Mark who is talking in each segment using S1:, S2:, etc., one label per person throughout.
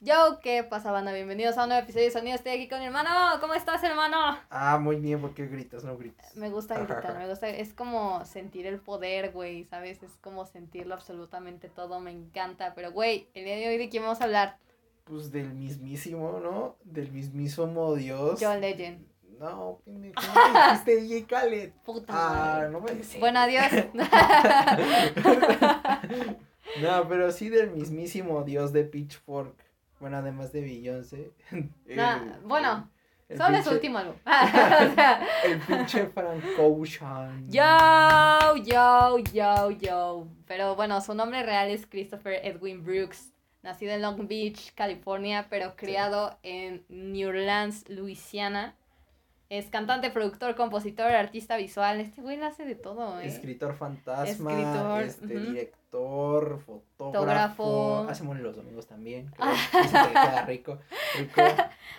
S1: Yo, ¿qué pasa, banda? Bienvenidos a un nuevo episodio de Sonido. Estoy aquí con mi hermano. ¿Cómo estás, hermano?
S2: Ah, muy bien, ¿por qué gritas? No gritas.
S1: Me gusta gritar, me gusta. Es como sentir el poder, güey, ¿sabes? Es como sentirlo absolutamente todo. Me encanta. Pero, güey, el día de hoy, ¿de quién vamos a hablar?
S2: Pues del mismísimo, ¿no? Del mismísimo Dios.
S1: John Legend.
S2: No, pendejo, no dijiste DJ Khaled.
S1: Puta.
S2: Ah, no me
S1: Bueno, adiós.
S2: no, pero sí del mismísimo Dios de Pitchfork. Bueno, además de Beyoncé.
S1: Nah, bueno, el solo es su último álbum.
S2: el pinche Frank Ocean.
S1: Yo, yo, yo, yo. Pero bueno, su nombre real es Christopher Edwin Brooks. Nacido en Long Beach, California, pero criado en New Orleans, Louisiana. Es cantante, productor, compositor, artista visual. Este güey lo hace de todo, ¿eh?
S2: Escritor fantasma, Escritor, este, director, fotógrafo. Hacemos los domingos también. Creo. que queda rico. rico.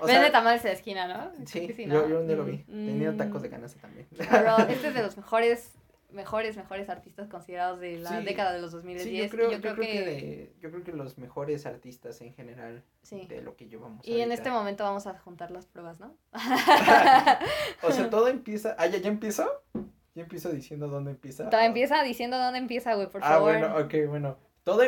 S1: Vende tamales de esquina, ¿no?
S2: Sí, Yo, yo día lo vi. Tenía tacos de canasta también.
S1: Pero este es de los mejores mejores, mejores artistas considerados de la década de los 2010. Sí,
S2: yo creo, yo creo, que, yo creo que los mejores artistas en general de lo que llevamos.
S1: Y en este momento vamos a juntar las pruebas, ¿no?
S2: o sea, todo empieza. Ah, ya, ya empiezo. Ya empiezo diciendo dónde empieza.
S1: Todo empieza diciendo dónde empieza, güey, por favor.
S2: Ah, bueno, ok, bueno. Todo,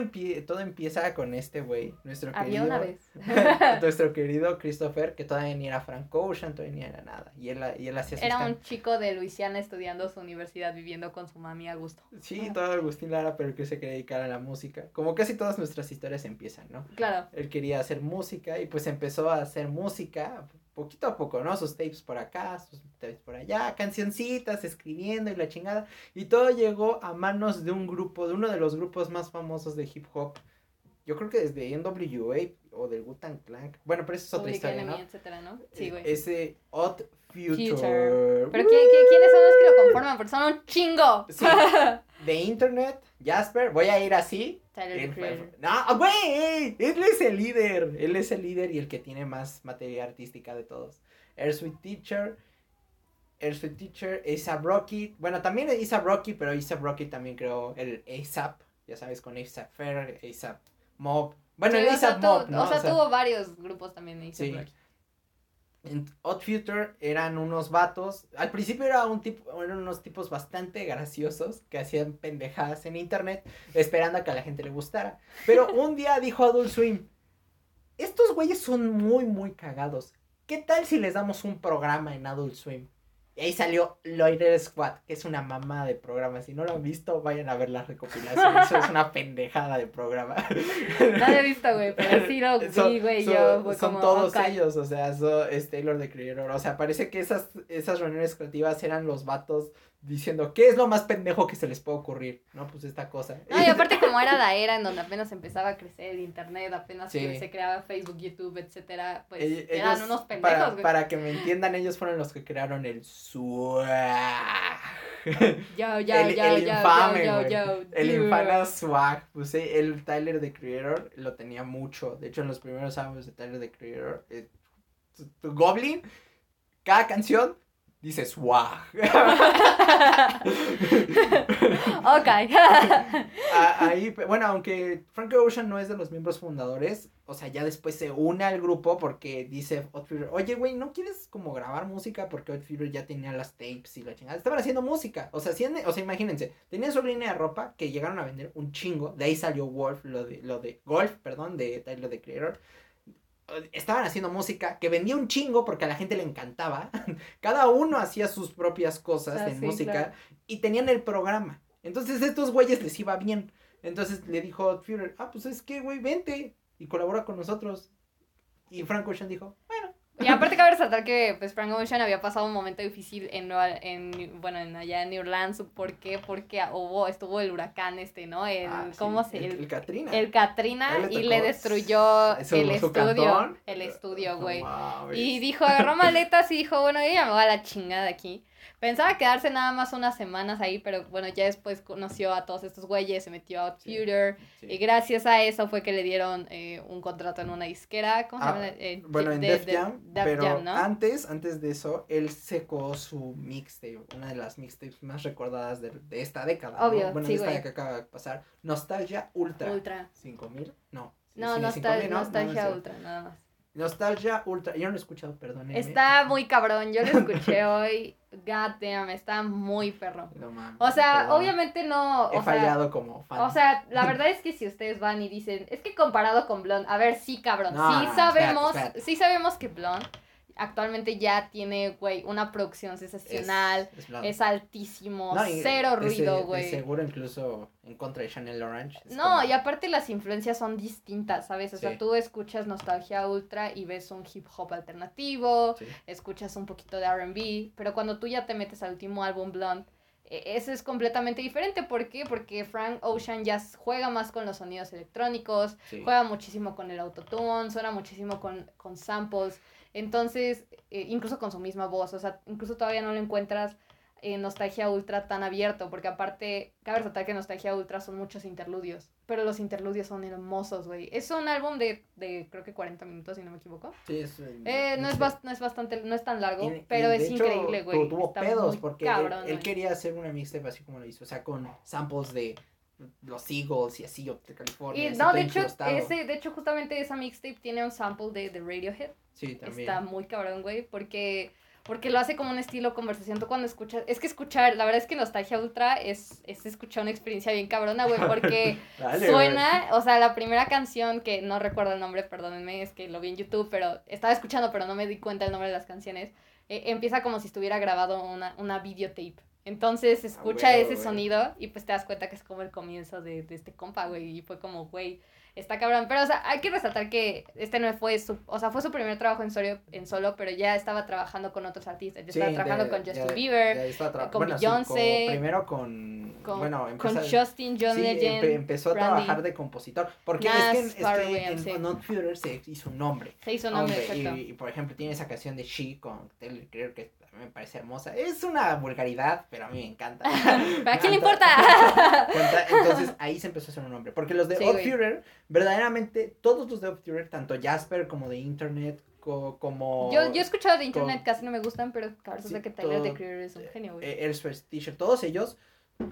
S2: todo empieza con este güey, nuestro
S1: Había una vez.
S2: nuestro querido Christopher, que todavía ni era Frank Ocean, todavía ni era nada. Y él, y él hacía
S1: Era un chico de Luisiana estudiando su universidad, viviendo con su mami a gusto.
S2: Sí, todo Agustín Lara, pero que se quería dedicar a la música. Como casi todas nuestras historias empiezan, ¿no?
S1: Claro.
S2: Él quería hacer música y pues empezó a hacer música poquito a poco, ¿no? Sus tapes por acá, sus tapes por allá, cancioncitas, escribiendo y la chingada. Y todo llegó a manos de un grupo, de uno de los grupos más famosos de hip hop. Yo creo que desde NWA o del Wu-Tang Clan. Bueno, pero eso es otra historia, ¿no?
S1: Etcétera, ¿no? Sí,
S2: güey. Ese Odd Future.
S1: Pero ¿quiénes son los que lo conforman? Porque son un chingo.
S2: Sí. de Internet, Jasper, voy a ir así.
S1: Tyler
S2: No, güey, él es el líder. Él es el líder y el que tiene más materia artística de todos. Air Sweet Teacher. Air Sweet Teacher, ASAP Rocky. Bueno, también ASAP Rocky, pero ASAP Rocky también creó el ASAP. Ya sabes, con ASAP Fair, ASAP Mob. Bueno, el ASAP Mob, ¿no?
S1: O sea, tuvo varios grupos también de sí.
S2: En Odd Future eran unos vatos. Al principio era un tipo, eran unos tipos bastante graciosos que hacían pendejadas en internet esperando a que a la gente le gustara. Pero un día dijo Adult Swim: Estos güeyes son muy, muy cagados. ¿Qué tal si les damos un programa en Adult Swim? Y ahí salió Loiter Squad, que es una mamá de programa. Si no lo han visto, vayan a ver la recopilación. Eso es una pendejada de programa.
S1: No lo he visto, güey, pero sí lo vi, güey. Yo,
S2: son todos ellos, o sea, es Taylor de Creator. O sea, parece que esas, esas reuniones creativas eran los vatos diciendo, ¿qué es lo más pendejo que se les puede ocurrir? No, pues esta cosa.
S1: No, y aparte como era la era en donde apenas empezaba a crecer el internet, apenas se creaba Facebook, YouTube, etcétera, pues eran unos pendejos,
S2: para, para, que me entiendan, ellos fueron los que crearon el swag.
S1: Yo, yo, el, yo, el infame, yo, yo,
S2: El infame swag. Pues el Tyler the Creator lo tenía mucho. De hecho, en los primeros álbumes de Tyler the Creator, eh, Goblin, cada canción dices, wow.
S1: ok.
S2: Ahí, bueno, aunque Frank Ocean no es de los miembros fundadores, o sea, ya después se une al grupo porque dice Odd oye, güey, ¿no quieres como grabar música? Porque Odd ya tenía las tapes y la chingada. Estaban haciendo música. O sea, o sea, imagínense, tenían su línea de ropa que llegaron a vender un chingo. De ahí salió Wolf, lo de, lo de Golf, perdón, de Tyler the Creator estaban haciendo música que vendía un chingo porque a la gente le encantaba. Cada uno hacía sus propias cosas ah, en música y tenían el programa. Entonces a estos güeyes les iba bien. Entonces le dijo Führer, ah, pues es que, güey, vente y colabora con nosotros. Y Frank Ocean dijo, bueno,
S1: y aparte cabe resaltar que pues Frank Ocean había pasado un momento difícil en, en bueno, en allá en New Orleans, ¿por qué? Porque hubo, estuvo el huracán este, ¿no? El, ah, ¿cómo se?
S2: El, el, Katrina.
S1: El Katrina y le destruyó el estudio, el estudio, güey. y dijo, agarró maletas y dijo, bueno, yo ya me voy a la chingada aquí. Pensaba quedarse nada más unas semanas ahí, pero bueno, ya después conoció a todos estos güeyes, se metió a Outfuture, y gracias a eso fue que le dieron eh, un contrato en una disquera, ¿cómo se
S2: ah, llama? Eh, bueno, en Def Jam, pero antes, antes de eso, él secó su mixtape, una de las mixtapes más recordadas de, de esta década,
S1: Obvio,
S2: Bueno,
S1: sí,
S2: esta que acaba de pasar, Nostalgia Ultra.
S1: Ultra.
S2: ¿Cinco mil? No,
S1: No, nostalgia, nostalgia ultra, nada más.
S2: Nostalgia Ultra. Yo no lo he escuchado, perdón.
S1: Está muy cabrón. Yo lo escuché hoy. God damn, está muy perro. o sea, obviamente no.
S2: He fallado como
S1: fan. O sea, la verdad es que si ustedes van y dicen, es que comparado con Blonde, a ver, sí, cabrón. sí sabemos, sí sabemos que Blonde actualmente ya tiene, güey, una producción sensacional, es, altísimo, cero ruido, güey.
S2: Seguro incluso en contra de Chanel Orange.
S1: No, y aparte las influencias son distintas, ¿sabes? O sea, tú escuchas Nostalgia Ultra y ves un hip hop alternativo, escuchas un poquito de RB, pero cuando tú ya te metes al último álbum Blonde, e, eso es completamente diferente. ¿Por qué? Porque Frank Ocean ya juega más con los sonidos electrónicos, juega muchísimo con el autotune, suena muchísimo con, con samples. Entonces, eh, incluso con su misma voz, o sea, incluso todavía no lo encuentras en Nostalgia Ultra tan abierto, porque aparte, cabe resaltar que Nostalgia Ultra son muchos interludios, pero los interludios son hermosos, güey. Es un álbum de, de, creo que 40 minutos, si no me equivoco.
S2: Sí, es...
S1: Eh, no, es no es bastante, no es tan largo, pero es increíble, güey.
S2: Tuvo pedos, porque él, quería hacer una mixtape así como lo hizo, o sea, con samples de los Eagles y así, de California.
S1: Y, no, de hecho, ese, de hecho, justamente esa mixtape tiene un sample de, de Radiohead.
S2: Sí, también.
S1: Está muy cabrón, güey, porque, porque lo hace como un estilo conversación. Tú cuando escuchas, es que escuchar, la verdad es que Nostalgia Ultra es, es escuchar una experiencia bien cabrona, güey, porque suena, o sea, la primera canción, que no recuerdo el nombre, perdónenme, es que lo vi en YouTube, pero estaba escuchando, pero no me di cuenta el nombre de las canciones, eh, empieza como si estuviera grabado una, una videotape. Entonces escucha ese sonido y pues te das cuenta que es como el comienzo de, de este compa, güey. Y fue como, güey, está cabrón. Pero, o sea, hay que resaltar que este no fue su, o sea, fue su primer trabajo en solo, en solo pero ya estaba trabajando con otros artistas. Ya estaba trabajando con Justin Bieber, con Beyoncé.
S2: primero con, bueno,
S1: con Justin, John
S2: sí,
S1: Legend.
S2: empezó a trabajar de compositor. Porque es que, es que en, Not Future se hizo un nombre.
S1: Se hizo un nombre,
S2: y, por ejemplo, tiene esa canción de She con Taylor creo que me parece hermosa. Es una vulgaridad, pero a mí me encanta.
S1: ¿Para quién le importa?
S2: Entonces ahí se empezó a hacer un nombre. Porque los de sí, Führer, verdaderamente, todos los de Odd Führer, tanto Jasper como de Internet, como...
S1: Yo, yo he escuchado de Internet, casi no me gustan, pero claro, sí, que Tyler de Creator es un genio, güey.
S2: Eh, T-shirt, todos ellos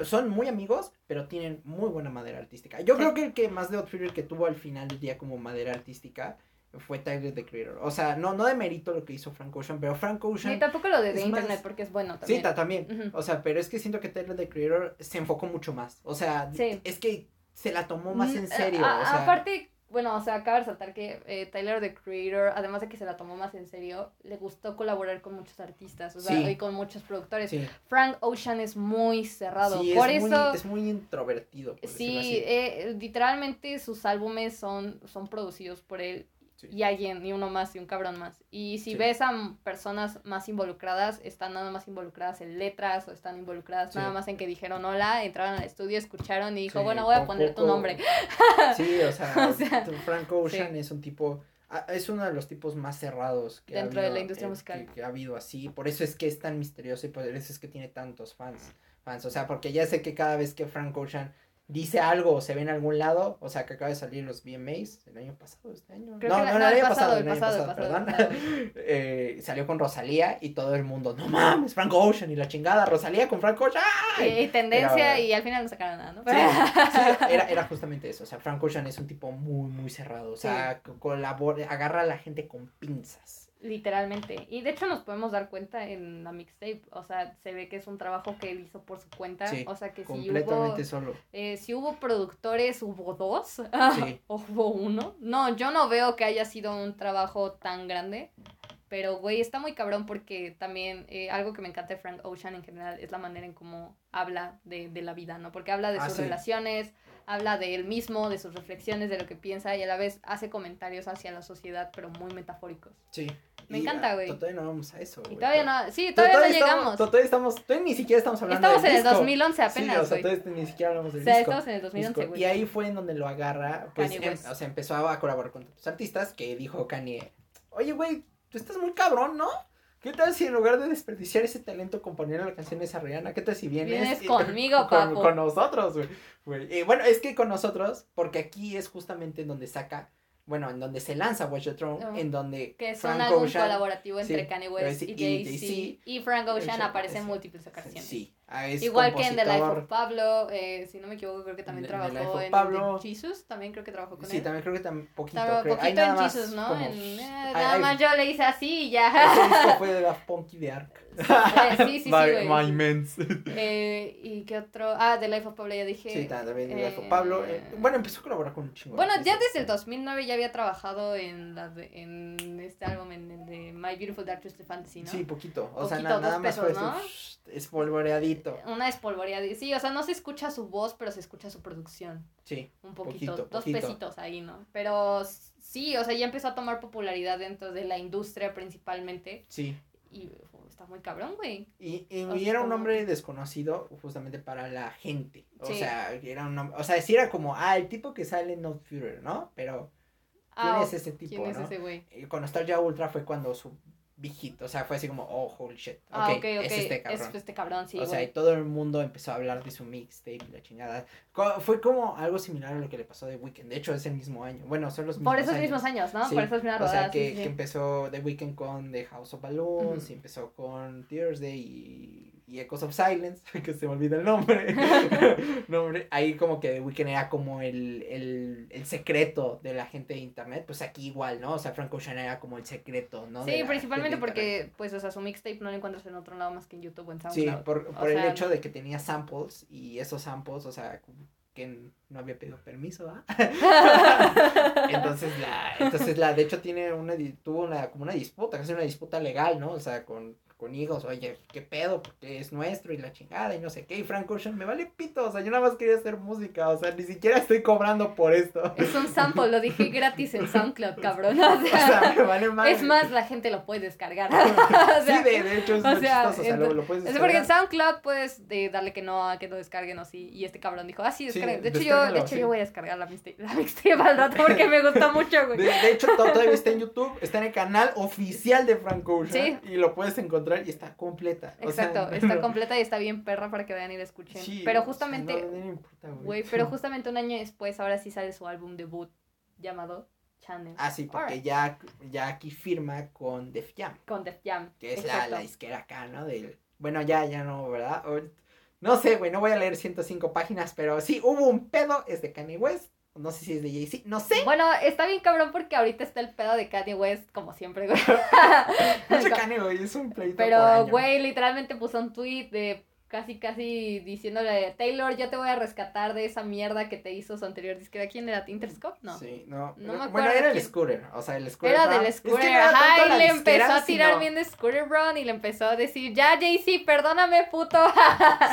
S2: son muy amigos, pero tienen muy buena madera artística. Yo creo que el que más de Odd que tuvo al final del día como madera artística fue Tyler the Creator. O sea, no, no de mérito lo que hizo Frank Ocean, pero Frank Ocean.
S1: Y tampoco lo de, de internet porque es bueno también.
S2: Sí, también. O sea, pero es que siento que Tyler the Creator se enfocó mucho más. O sea, es que se la tomó más en mm, serio. o sea,
S1: aparte, bueno, o sea, acaba de resaltar que eh, Tyler the Creator, además de que se la tomó más en serio, le gustó colaborar con muchos artistas, o sea, y con muchos productores. Frank Ocean es muy cerrado, por
S2: es
S1: eso...
S2: Muy, es muy introvertido.
S1: sí, eh, literalmente sus álbumes son, son producidos por él y alguien, y uno más, y un cabrón más. Y si ves a personas más involucradas, están nada más involucradas en letras o están involucradas nada más en que dijeron hola, entraron al estudio, escucharon y dijo, bueno, voy a poner tu nombre.
S2: Sí, o sea, Frank Ocean es un tipo, es uno de los tipos más cerrados
S1: que dentro de la industria eh, musical.
S2: Que, ha habido así, por eso es que es tan misterioso y por eso es que tiene tantos fans. fans. O sea, porque ya sé que cada vez que Frank Ocean dice algo o se ve en algún lado, o sea, que acaba de salir los VMAs el año pasado, este año. no, no, el año pasado, el año pasado, perdón. eh, salió con Rosalía y todo el mundo, no mames, Frank Ocean y la chingada, Rosalía con Frank Ocean.
S1: Y, tendencia y al final no sacaron nada, ¿no?
S2: Sí, era, era justamente eso, o sea, Frank Ocean es un tipo muy, muy cerrado, o sea, colabora, agarra a la gente con pinzas.
S1: Literalmente. Y de hecho nos podemos dar cuenta en la mixtape. O sea, se ve que es un trabajo que él hizo por su cuenta. o sea que si hubo.
S2: Solo.
S1: Eh, si hubo productores, hubo dos. o hubo uno. No, yo no veo que haya sido un trabajo tan grande. Pero, güey, está muy cabrón porque también eh, algo que me encanta de Frank Ocean en general es la manera en cómo habla de, de la vida, ¿no? Porque habla de ah, sus relaciones, habla de él mismo, de sus reflexiones, de lo que piensa y a la vez hace comentarios hacia la sociedad, pero muy metafóricos.
S2: Sí.
S1: Me encanta, güey.
S2: Todavía no vamos a eso.
S1: Y todavía no, sí, todavía, no llegamos.
S2: Todavía estamos, todavía ni siquiera estamos hablando
S1: Estamos en el 2011 apenas,
S2: sí, o sea, todavía ni siquiera hablamos del
S1: o sea, estamos en el 2011, güey.
S2: Y ahí fue en donde lo agarra, pues, em, o sea, empezó a colaborar con otros artistas que dijo Kanye, oye, güey, tú estás muy cabrón, ¿no? ¿Qué tal si en lugar de desperdiciar ese talento componiendo la canción de esa Rihanna, qué tal si vienes,
S1: vienes conmigo,
S2: con, con, nosotros, güey? Y bueno, es que con nosotros, porque aquí es justamente en donde saca bueno, en donde se lanza Watch the Throne, en donde
S1: que es un álbum colaborativo entre Kanye West y Jay-Z, y, Frank Ocean aparece en múltiples ocasiones.
S2: Sí,
S1: Ah, Igual que en The Life of Pablo, eh, si no me equivoco, creo que también trabajó en Pablo. Jesus, también creo que trabajó con
S2: sí,
S1: él.
S2: Sí, también creo que también poquito.
S1: Creo. poquito en Jesus, ¿no? En, eh, nada más yo le hice así y ya.
S2: Ese disco fue de la Punky de Ark.
S1: sí, sí, sí, güey. My Mens. Eh, ¿Y qué otro? Ah, The Life of Pablo ya dije.
S2: Sí, también The Life of Pablo. Eh, bueno, empezó a colaborar con un chingo.
S1: Bueno, ya desde el 2009 ya había trabajado en, la de, en este álbum, en el de My Beautiful Dark Twisted Fantasy, ¿no?
S2: Sí, poquito. O sea, nada, más fue ¿no? Espolvoreadito.
S1: Una espolvoreadita. Sí, o sea, no se escucha su voz, pero se escucha su producción.
S2: Sí.
S1: Un poquito. dos pesitos ahí, ¿no? Pero sí, o sea, ya empezó a tomar popularidad dentro de la industria principalmente.
S2: Sí.
S1: Y está muy cabrón, güey.
S2: Y, y, era un nombre desconocido justamente para la gente. O sea, era un nombre, o sea, sí era como, ah, el tipo que sale en No Future, ¿no? Pero ¿quién ah, es ese tipo, ¿quién es ese güey? Y con Nostalgia Ultra fue cuando su viejito, o sea, fue así como, oh, holy shit.
S1: Ah, ok, okay, Es este cabrón. Es este cabrón, sí.
S2: O sea, y todo el mundo empezó a hablar de su mixtape y la chingada. Fue como algo similar a lo que le pasó de Weekend. De hecho, es el mismo año. Bueno, son los
S1: mismos Por esos mismos años, ¿no? Por esos mismos
S2: O sea, que, que empezó The Weekend con The House of Balloons y empezó con Thursday y y Echoes of Silence, que se me olvida el nombre. nombre. Ahí como que The Weeknd era como el, el, el, secreto de la gente de internet. Pues aquí igual, ¿no? O sea, Frank Ocean era como el secreto, ¿no?
S1: Sí, principalmente porque, pues, o sea, su mixtape no lo encuentras en otro lado más que en YouTube o en
S2: SoundCloud. Sí, por, por el hecho de que tenía samples y esos samples, o sea, que no había pedido permiso, ¿ah? entonces la, entonces la, de hecho tiene una, tuvo una, como una disputa, casi una disputa legal, ¿no? O sea, con, con hijos, oye, ¿qué pedo? Porque es nuestro y la chingada y no sé qué. Y Frank Ocean, me vale pito, o sea, yo nada más quería hacer música, o sea, ni siquiera estoy cobrando por esto.
S1: Es un sample, lo dije gratis en SoundCloud, cabrón. O sea, me vale más. Es más, la gente lo puede descargar.
S2: o sea, sí, de, hecho es o sea, chistoso, o sea, lo, puedes descargar.
S1: Es porque en SoundCloud puedes darle que no, a que lo descarguen o sí, y este cabrón dijo, ah, sí, descarguen. de hecho, yo, de hecho yo voy a descargar la mixtape, la mixtape al rato porque me gusta mucho, güey.
S2: De, hecho, todavía está en YouTube, está en el canal oficial de Frank Ocean. Sí. Y lo puedes encontrar y está completo
S1: Exacto, está completa y está bien perra para que vayan y la escuchen. pero justamente, güey, pero justamente un año después, ahora sí sale su álbum debut llamado Channel.
S2: Ah, sí, porque ya, ya aquí firma con Def Jam.
S1: Con Def Jam.
S2: Que es la, la disquera acá, ¿no? Del, bueno, ya, ya no, ¿verdad? no sé, güey, no voy a leer 105 páginas, pero sí, hubo un pedo, es de Kanye West. No sé si es de Jay-Z, no sé.
S1: Bueno, está bien cabrón porque ahorita está el pedo de Kanye West, como siempre, güey.
S2: Mucho Kanye, güey, es un pleito
S1: Pero, güey, literalmente puso un tweet de casi, casi diciéndole, Taylor, yo te voy a rescatar de esa mierda que te hizo su anterior disquera. ¿Quién era? ¿Interscope? No.
S2: Sí, no. no me acuerdo. Bueno, era el Scooter, o sea, el Scooter.
S1: Era del Scooter, ajá, y le empezó a tirar bien de Scooter Brown y le empezó a decir, ya, Jay-Z, perdóname, puto.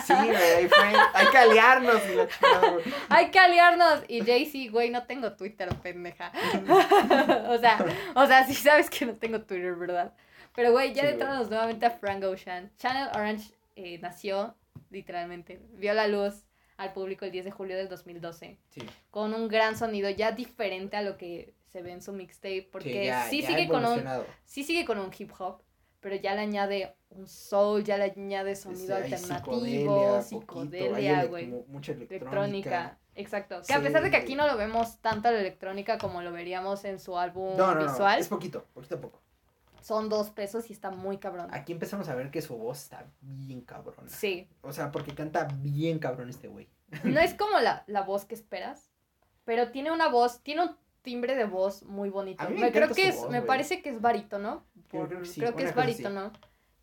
S2: sí, güey, hay que aliarnos. Y la
S1: hay que aliarnos. Y Jay-Z, güey, no tengo Twitter, pendeja. o sea, o sea, sí sabes que no tengo Twitter, ¿verdad? Pero, güey, ya sí, nuevamente a Frank Ocean. Channel Orange eh, nació, literalmente, vio la luz al público el 10 de julio del 2012. Sí. Con un gran sonido ya diferente a lo que se ve en su mixtape. Porque sí, sigue con un, sí sigue con un hip hop, pero ya le añade un soul, ya le añade sonido alternativo, psicodelia, güey.
S2: Mucha electrónica.
S1: Exacto. Que a pesar de que aquí no lo vemos tanto la electrónica como lo veríamos en su álbum no, no, visual.
S2: es poquito, poquito a poco
S1: son dos pesos y está muy cabrón.
S2: Aquí empezamos a ver que su voz está bien cabrón.
S1: Sí.
S2: O sea, porque canta bien cabrón este güey.
S1: No es como la, la voz que esperas, pero tiene una voz, tiene un timbre de voz muy bonito. A mí me, creo que es, me parece que es barítono. Por, creo que, sí, creo que es barítono.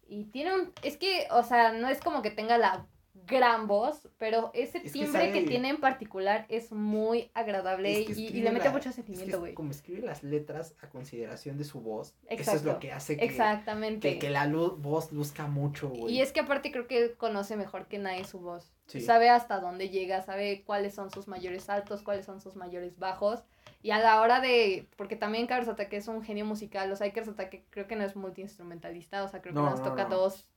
S1: Y tiene un, es que, o sea, no es como que tenga la gran voz, pero ese timbre que, tiene en particular es muy agradable y, le mete mucho sentimiento, güey.
S2: como escribe las letras a consideración de su voz, eso es lo que hace que,
S1: Exactamente.
S2: que, la voz luzca mucho, güey.
S1: Y es que aparte creo que conoce mejor que nadie su voz. Sabe hasta dónde llega, sabe cuáles son sus mayores altos, cuáles son sus mayores bajos. Y a la hora de, porque también Carlos Ataque es un genio musical, o sea, Carlos Ataque creo que no es multiinstrumentalista, o sea, creo que nos toca dos,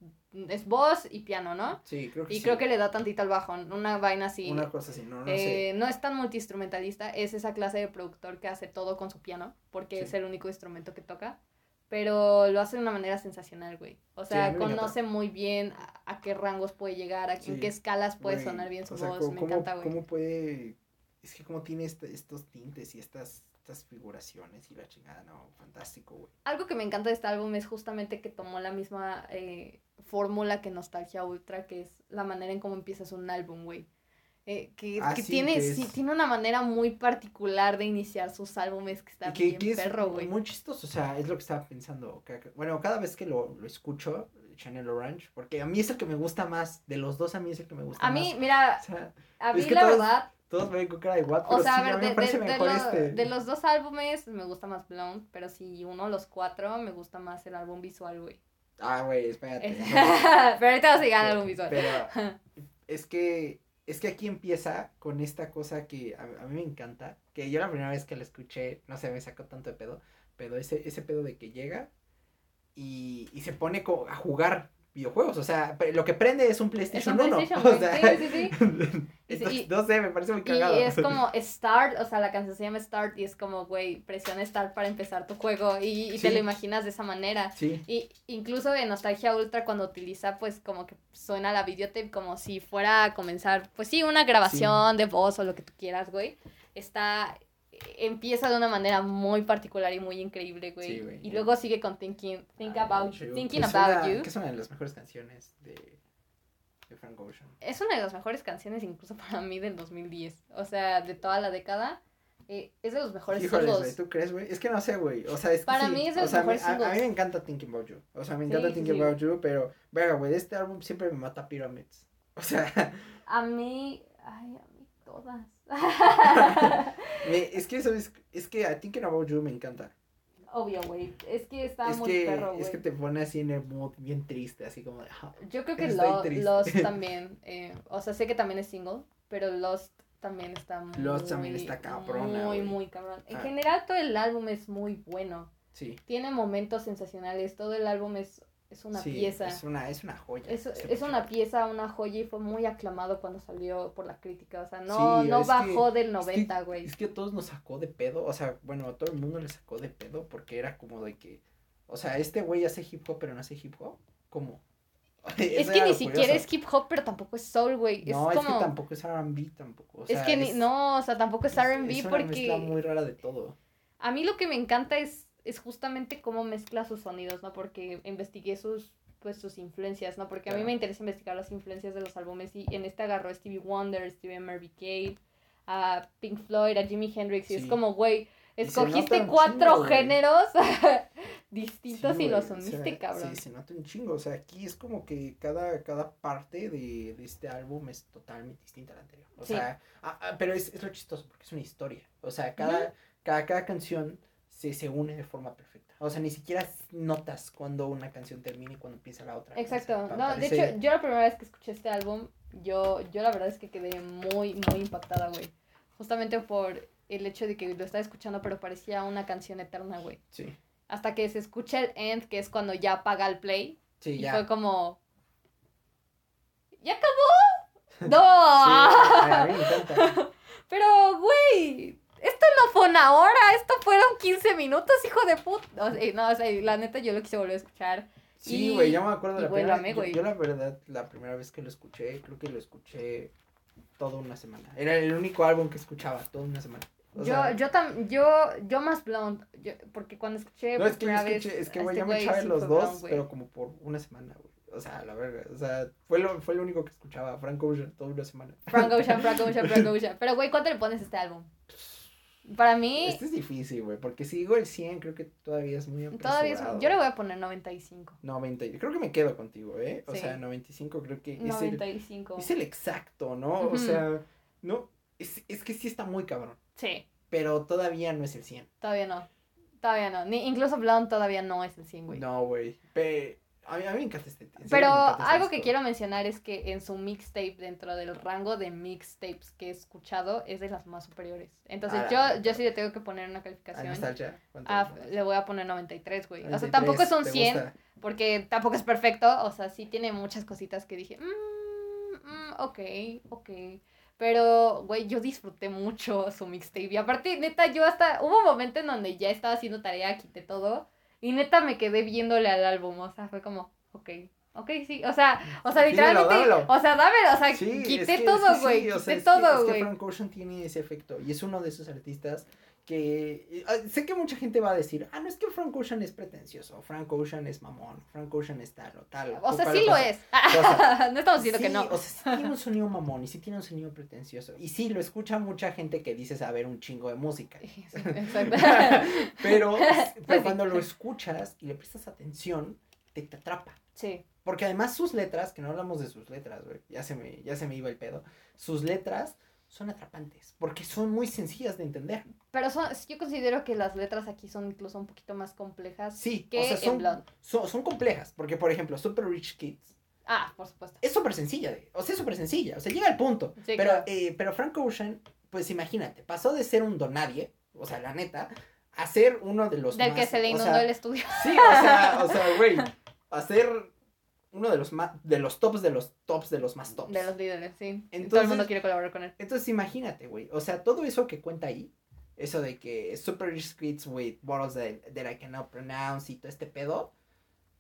S1: es voz y piano, ¿no?
S2: Sí, creo que
S1: Y creo que le da tantito al bajo, una vaina así.
S2: Una cosa así, no, no
S1: sé. Eh, no es tan multiinstrumentalista, es esa clase de productor que hace todo con su piano, porque es el único instrumento que toca. Pero lo hace de una manera sensacional, güey. O sea, conoce muy bien a, qué rangos puede llegar, a en qué escalas puede sonar bien su voz. me encanta, güey.
S2: ¿Cómo puede es que como tiene este, estos tintes y estas estas figuraciones y la chingada, no, fantástico, güey.
S1: Algo que me encanta de este álbum es justamente que tomó la misma eh, fórmula que Nostalgia Ultra, que es la manera en cómo empiezas un álbum, güey. Eh, que, ah, tiene, sí, tiene una manera muy particular de iniciar sus álbumes que está bien
S2: perro, güey. Muy chistoso, o sea, es lo que estaba pensando. bueno, cada vez que lo, lo escucho, Channel Orange, porque a mí es el que me gusta más, de los dos a mí es el que me gusta
S1: más. A mí, mira, a mí la verdad...
S2: Todos me ven con cara igual, pero o sea, a ver, de,
S1: de, este. de, los dos álbumes me gusta más Blonde, pero si uno los cuatro me gusta más el álbum visual, güey.
S2: Ah, güey, espérate.
S1: pero ahorita vamos a llegar al álbum visual.
S2: Pero es que es que aquí empieza con esta cosa que a, a, mí me encanta, que yo la primera vez que la escuché, no sé, me sacó tanto de pedo, pero ese, ese pedo de que llega y, y se pone a jugar videojuegos. O sea, lo que prende es un PlayStation, 1. O sea, sí, sí, sí. no sé, me parece muy cagado.
S1: Y es como Start, o sea, la canción se llama Start y es como, güey, presiona Start para empezar tu juego y, y te lo imaginas de esa manera. Sí. Y incluso en Nostalgia Ultra cuando utiliza, pues, como que suena la videotape como si fuera a comenzar, pues sí, una grabación de voz o lo que tú quieras, güey. Está, empieza de una manera muy particular y muy increíble, güey. y luego sigue con Thinking, think about, thinking about You.
S2: Que es una de las mejores canciones de, de, Frank Ocean.
S1: Es una de las mejores canciones incluso para mí del 2010. O sea, de toda la década. Eh, es de los mejores
S2: singles. ¿tú crees, güey? Es que no sé, güey. O sea, es que
S1: Para mí es de los mejores
S2: a, a, mí me encanta Thinking About You. O sea, me encanta Thinking About You, pero, venga, güey, este álbum siempre me mata Pyramids. O sea...
S1: A mí... Ay, a mí todas.
S2: es que eso es, es que I Thinking About You me encanta.
S1: Obvio, güey. Es que está muy perro, güey.
S2: Es que te pone así en el mood bien triste, así como de.
S1: Ah, Yo creo que Lost también. Eh, o sea, sé que también es single, pero Lost también está muy.
S2: Lost también está cabrona.
S1: Muy, muy cabrón. En ah. general, todo el álbum es muy bueno.
S2: Sí.
S1: Tiene momentos sensacionales. Todo el álbum es es una pieza.
S2: Es una, es una joya.
S1: Es, es una pieza, una joya y fue muy aclamado cuando salió por la crítica. O sea, no, no bajó del 90, güey.
S2: Es, que, a todos nos sacó de pedo. O sea, bueno, a todo el mundo le sacó de pedo porque era como de que. O sea, este güey hace hip hop, pero no hace hip hop. ¿Cómo?
S1: es que ni siquiera es hip hop, pero tampoco es soul, güey.
S2: No, es, que tampoco es RB, tampoco.
S1: es que ni, no, o sea, tampoco es RB porque.
S2: Es una muy rara de todo.
S1: A mí lo que me encanta es es justamente cómo mezcla sus sonidos, ¿no? Porque investigué sus, pues, sus influencias, ¿no? Porque a mí me interesa investigar las influencias de los álbumes y en este agarró a Stevie Wonder, Stevie Murray Cave, a Pink Floyd, a Jimi Hendrix y es como, güey, escogiste cuatro géneros distintos y los uniste, cabrón.
S2: Sí, se nota un chingo, o sea, aquí es como que cada, cada parte de, de este álbum es totalmente distinta a la anterior. O sea, pero es, es, lo chistoso porque es una historia. O sea, cada, cada, cada canción se, se une de forma perfecta. O sea, ni siquiera notas cuando una canción termina y cuando empieza la otra.
S1: Exacto. no, de hecho, yo la primera vez que escuché este álbum, yo, yo la verdad es que quedé muy, muy impactada, güey. Justamente por el hecho de que lo estaba escuchando, pero parecía una canción eterna, güey.
S2: Sí.
S1: Hasta que se escucha el end, que es cuando ya apaga el play. Sí, y fue como... ¿Ya acabó? ¡No! Sí, a mí me encanta. Pero, güey, esto no fue una hora, esto fueron 15 minutos, hijo de puta. no, o sea, la neta yo lo quise volver a escuchar.
S2: Sí, güey, ya me acuerdo de la primera vez. Yo, la verdad, la primera vez que lo escuché, creo que lo escuché toda una semana. Era el único álbum que escuchaba toda una semana.
S1: yo, yo, tam, yo, yo más blonde, porque cuando escuché
S2: no, es que escuché, es que, güey, este ya me los dos, pero como por una semana, güey. O sea, la verga, o sea, fue lo, fue lo único que escuchaba, Frank Ocean, toda una semana.
S1: Frank Ocean, Frank Ocean, Frank Ocean. Pero, güey, ¿cuánto le pones a este álbum? Para mí.
S2: Este es difícil, güey, porque si digo el 100, creo que todavía es muy
S1: Todavía es, Yo le voy a poner 95.
S2: 90, creo que me quedo contigo, ¿eh? O sea, 95 creo que es 95. El, es el exacto, ¿no? O sea, no, es, es que sí está muy cabrón.
S1: Sí.
S2: Pero todavía no es el 100.
S1: Todavía no. Todavía no. Ni, incluso Blonde todavía no es el 100, güey.
S2: No, güey. Pero a mí, a mí me encanta este.
S1: Pero algo que quiero mencionar es que en su mixtape, dentro del rango de mixtapes que he escuchado, es de las más superiores. Entonces ah, yo, yo sí le tengo que poner una calificación. Ah, le voy a poner 93, güey. o sea, tampoco es un 100, porque tampoco es perfecto. O sea, sí tiene muchas cositas que dije, mmm, mm, ok, ok. Pero, güey, yo disfruté mucho su mixtape. Y aparte, neta, yo hasta. Hubo un momento en donde ya estaba haciendo tarea, quité todo. Y neta me quedé viéndole al álbum, o sea, fue como, ok, ok, sí, o sea, o sea, literalmente, o sea, dámelo, o sea, quité todo, güey, quité todo, güey.
S2: Es que Frank Ocean tiene ese efecto y es uno de esos artistas que ah, sé que mucha gente va a decir, ah, no es que Frank Ocean es pretencioso, Frank Ocean es mamón, Frank Ocean es tal o tal.
S1: O, sea, sí lo es. no estamos diciendo que no.
S2: O sea, sí tiene un sonido mamón y sí tiene un sonido pretencioso. Y sí, lo escucha mucha gente que dice saber un chingo de música. exacto. pero, pero cuando lo escuchas y le prestas atención, te, te atrapa. Sí. Porque además sus letras, que no hablamos de sus letras, güey, ya se me, ya se me iba el pedo. Sus letras son atrapantes, porque son muy sencillas de entender.
S1: Pero son, yo considero que las letras aquí son incluso un poquito más complejas
S2: sí, que o sea, son, son, son, complejas, porque por ejemplo, Super Rich Kids.
S1: Ah, por supuesto.
S2: Es súper sencilla, o sea, es súper sencilla, o sea, llega al punto. pero, eh, pero Frank Ocean, pues imagínate, pasó de ser un donadie, o sea, la neta, a ser uno de los
S1: Del que se le inundó el estudio.
S2: Sí, o sea, o sea, güey, a ser uno de los más, de los tops de los tops de los más tops.
S1: De los líderes, sí. Entonces, todo el mundo quiere colaborar con él.
S2: Entonces imagínate, güey. O sea, todo eso que cuenta ahí, eso de que super rich kids with bottles that, that, I cannot pronounce y todo este pedo.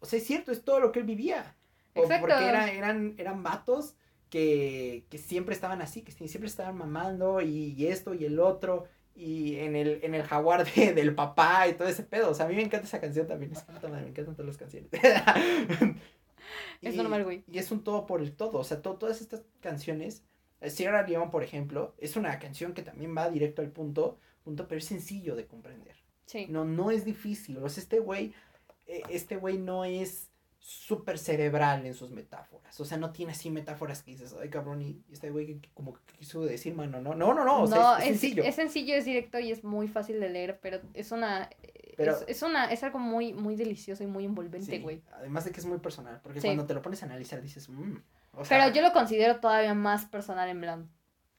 S2: O sea, es cierto, es todo lo que él vivía. Exacto. Porque eran, eran vatos que, que siempre estaban así, que siempre estaban mamando y, y esto y el otro y en el, en el jaguar de, del papá y todo ese pedo. O sea, a mí me encanta esa canción también. Es que me encantan todas las canciones.
S1: es normal, güey.
S2: Y es un todo por el todo. O sea, todas estas canciones. Eh, Sierra Leone, por ejemplo, es una canción que también va directo al punto, punto pero es sencillo de comprender. Sí. No, no es difícil. O sea, este güey, eh, este güey no es súper cerebral en sus metáforas. O sea, no tiene así metáforas que dices, ay cabrón, y este güey como que quiso decir, mano, no, no, no, no, o sea, es, sencillo.
S1: Es sencillo, es directo y es muy fácil de leer, pero es una, pero, es, una, es algo muy, muy delicioso y muy envolvente, güey.
S2: además de que es muy personal, porque cuando te lo pones a analizar dices, mmm.
S1: pero yo lo considero todavía más personal en blanco.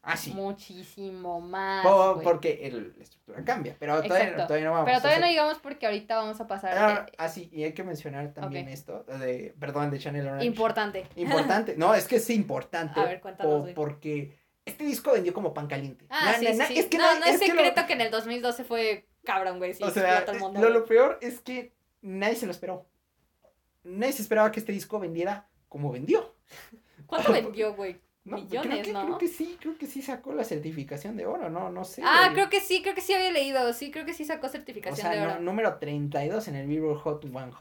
S2: Ah, sí.
S1: Muchísimo más.
S2: porque el, la estructura cambia. Pero todavía, todavía, no vamos.
S1: Pero todavía no llegamos porque ahorita vamos a pasar.
S2: Ah, ah sí, y hay que mencionar también esto. De, perdón, de Chanel Orange.
S1: Importante.
S2: Importante. No, es que es importante.
S1: A ver, cuéntanos.
S2: porque este disco vendió como pan caliente.
S1: Ah, sí, sí. Es que no, no, es, secreto que, en el 2012 fue cabrón, güey. Sí,
S2: o sea, todo el mundo, lo, lo peor es que nadie se lo esperó. Nadie se esperaba que este disco vendiera como vendió.
S1: ¿Cuánto vendió, güey? Millones,
S2: creo que,
S1: ¿no?
S2: Creo que sí, creo que sí sacó la certificación de oro, no, no sé.
S1: Ah, creo que sí, creo que sí había leído, sí, creo que sí sacó certificación de oro.
S2: No, número 32 en el Billboard Hot 100.
S1: ¿no?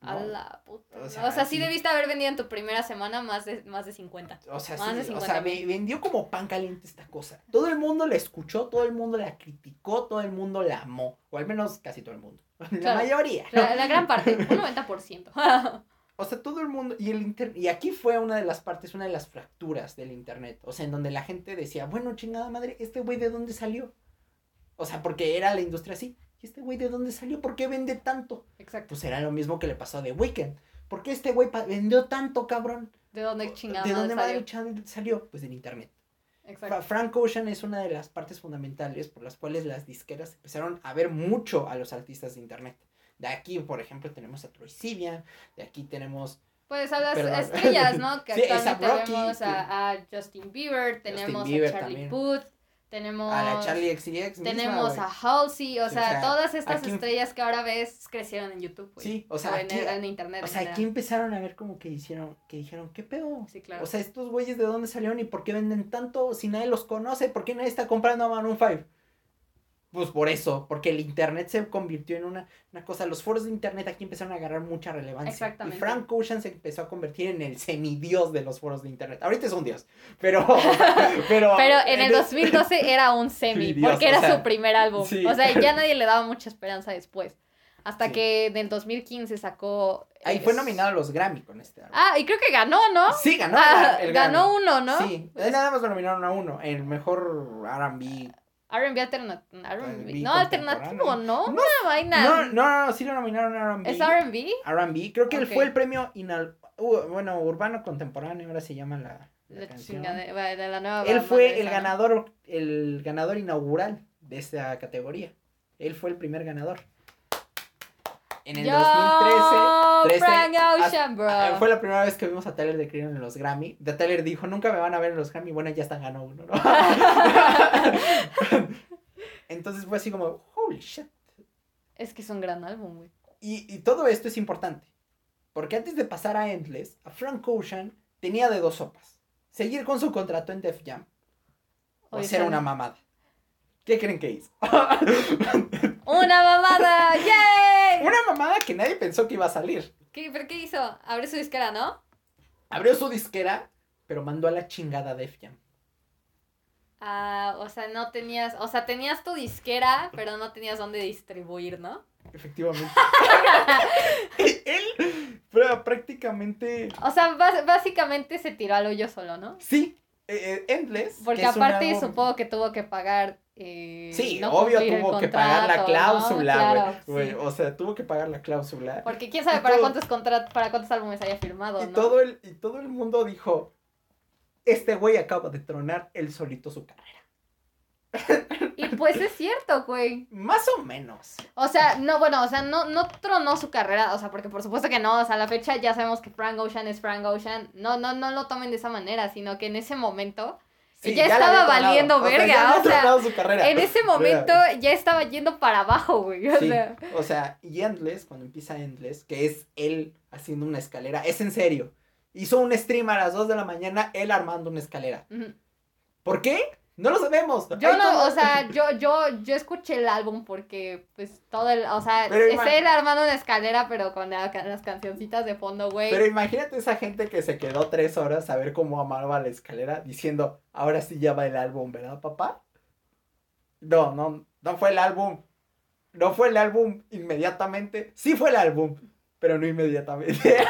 S1: A la puta. O sea, o sea sí, debiste haber vendido en tu primera semana más de, más de 50.
S2: O sea, más sí, de 50 o sea, vendió como pan caliente esta cosa. Todo el mundo la escuchó, todo el mundo la criticó, todo el mundo la amó, o al menos casi todo el mundo. La mayoría.
S1: La, la gran parte, un 90%.
S2: O sea, todo el mundo, y el internet, y aquí fue una de las partes, una de las fracturas del internet, o sea, en donde la gente decía, bueno, chingada madre, ¿este güey de dónde salió? O sea, porque era la industria así, ¿y este güey de dónde salió? ¿Por qué vende tanto?
S1: Exacto.
S2: Pues era lo mismo que le pasó a The Weeknd. ¿Por qué este güey vendió tanto, cabrón?
S1: ¿De dónde chingada
S2: ¿De dónde madre salió? Pues del internet. Exacto. Frank Ocean es una de las partes fundamentales por las cuales las disqueras empezaron a ver mucho a los artistas de internet. De aquí, por ejemplo, tenemos a Troy Sivian, de aquí tenemos...
S1: Pues a las estrellas, ¿no? Que actualmente tenemos a, Justin Bieber, tenemos a Charlie Puth, tenemos...
S2: A la Charlie XCX
S1: Tenemos a Halsey, o, sea, todas estas estrellas que ahora ves crecieron en YouTube,
S2: Sí, o sea,
S1: en, internet.
S2: O sea, aquí empezaron a ver como que hicieron, que dijeron, ¿qué pedo?
S1: Sí, claro.
S2: O sea, estos güeyes de dónde salieron y por qué venden tanto si nadie los conoce, ¿por qué nadie está comprando a Maroon 5? Pues por eso, porque el internet se convirtió en una, una, cosa, los foros de internet aquí empezaron a agarrar mucha relevancia.
S1: Exactamente.
S2: Y Frank Ocean se empezó a convertir en el semidios de los foros de internet. Ahorita es un dios, pero...
S1: pero, pero en el 2012 era un semi, porque era su primer álbum. O sea, ya nadie le daba mucha esperanza después. Hasta que en el 2015 sacó...
S2: Ahí fue nominado a los Grammy con este álbum.
S1: Ah, y creo que ganó, ¿no?
S2: Sí, ganó.
S1: Ah, ganó uno, ¿no?
S2: Sí, nada más lo nominaron a uno, el mejor R&B
S1: R&B alternativo. No, alternativo, ¿no? Una vaina.
S2: No, no, no, sí lo nominaron a R&B.
S1: ¿Es R&B?
S2: R&B. Creo que él fue el premio inal... Uh, bueno, urbano contemporáneo, ahora se llama la,
S1: la, canción. De, la nueva
S2: él fue el ganador, el ganador inaugural de esta categoría. Él fue el primer ganador. En el 2013,
S1: Frank Ocean, bro.
S2: fue la primera vez que vimos a Tyler de Cream en los Grammy. De Tyler dijo, nunca me van a ver en los Grammy. Bueno, ya están ganó uno, ¿no? Entonces fue así como, holy shit.
S1: Es que es un gran álbum, güey.
S2: Y, y todo esto es importante. Porque antes de pasar a Endless, a Frank Ocean tenía de dos sopas. Seguir con su contrato en Def Jam o, o una mamada. ¿Qué creen que hizo?
S1: ¡Una mamada! ¡Yay!
S2: Una mamada que nadie pensó que iba a salir.
S1: ¿Qué, ¿Pero qué hizo? Abrió su disquera, ¿no?
S2: Abrió su disquera, pero mandó a la chingada Def Jam.
S1: Ah, o sea, no tenías, o sea, tenías tu disquera, pero no tenías dónde distribuir, ¿no?
S2: Efectivamente. Él prácticamente...
S1: O sea, básicamente se tiró al hoyo solo, ¿no?
S2: Sí, eh, eh, Endless.
S1: Porque aparte supongo que tuvo que pagar. Eh,
S2: sí, obvio tuvo que pagar la cláusula, güey. O sea, tuvo que pagar la cláusula.
S1: Porque quién sabe para cuántos para cuántos álbumes haya firmado,
S2: y Todo el, y todo el mundo dijo, este güey acaba de tronar él solito su carrera.
S1: Y pues es cierto, güey.
S2: Más o menos.
S1: O sea, no, bueno, o sea, no, no tronó su carrera, o sea, porque por supuesto que no, o sea, a la fecha ya sabemos que Frank Ocean es Frank Ocean. No, no, no lo tomen de esa manera, sino que en ese momento ya, estaba valiendo verga, o sea, su carrera. en ese momento ya estaba yendo para abajo, güey. O sea.
S2: O sea, y Endless, cuando empieza Endless, que es él haciendo una escalera, es en serio. Hizo un stream a las 2 de la mañana, él armando una escalera. ¿Por qué? No lo sabemos.
S1: Yo no, o sea, yo, yo, yo escuché el álbum porque, pues, todo el, o sea, es él armando una escalera, pero con las cancioncitas de fondo, güey.
S2: Pero imagínate esa gente que se quedó tres horas a ver cómo amaba la escalera, diciendo, ahora sí ya va el álbum, ¿verdad, papá? No, no, no fue el álbum. No fue el álbum inmediatamente. Sí fue el álbum, pero no inmediatamente.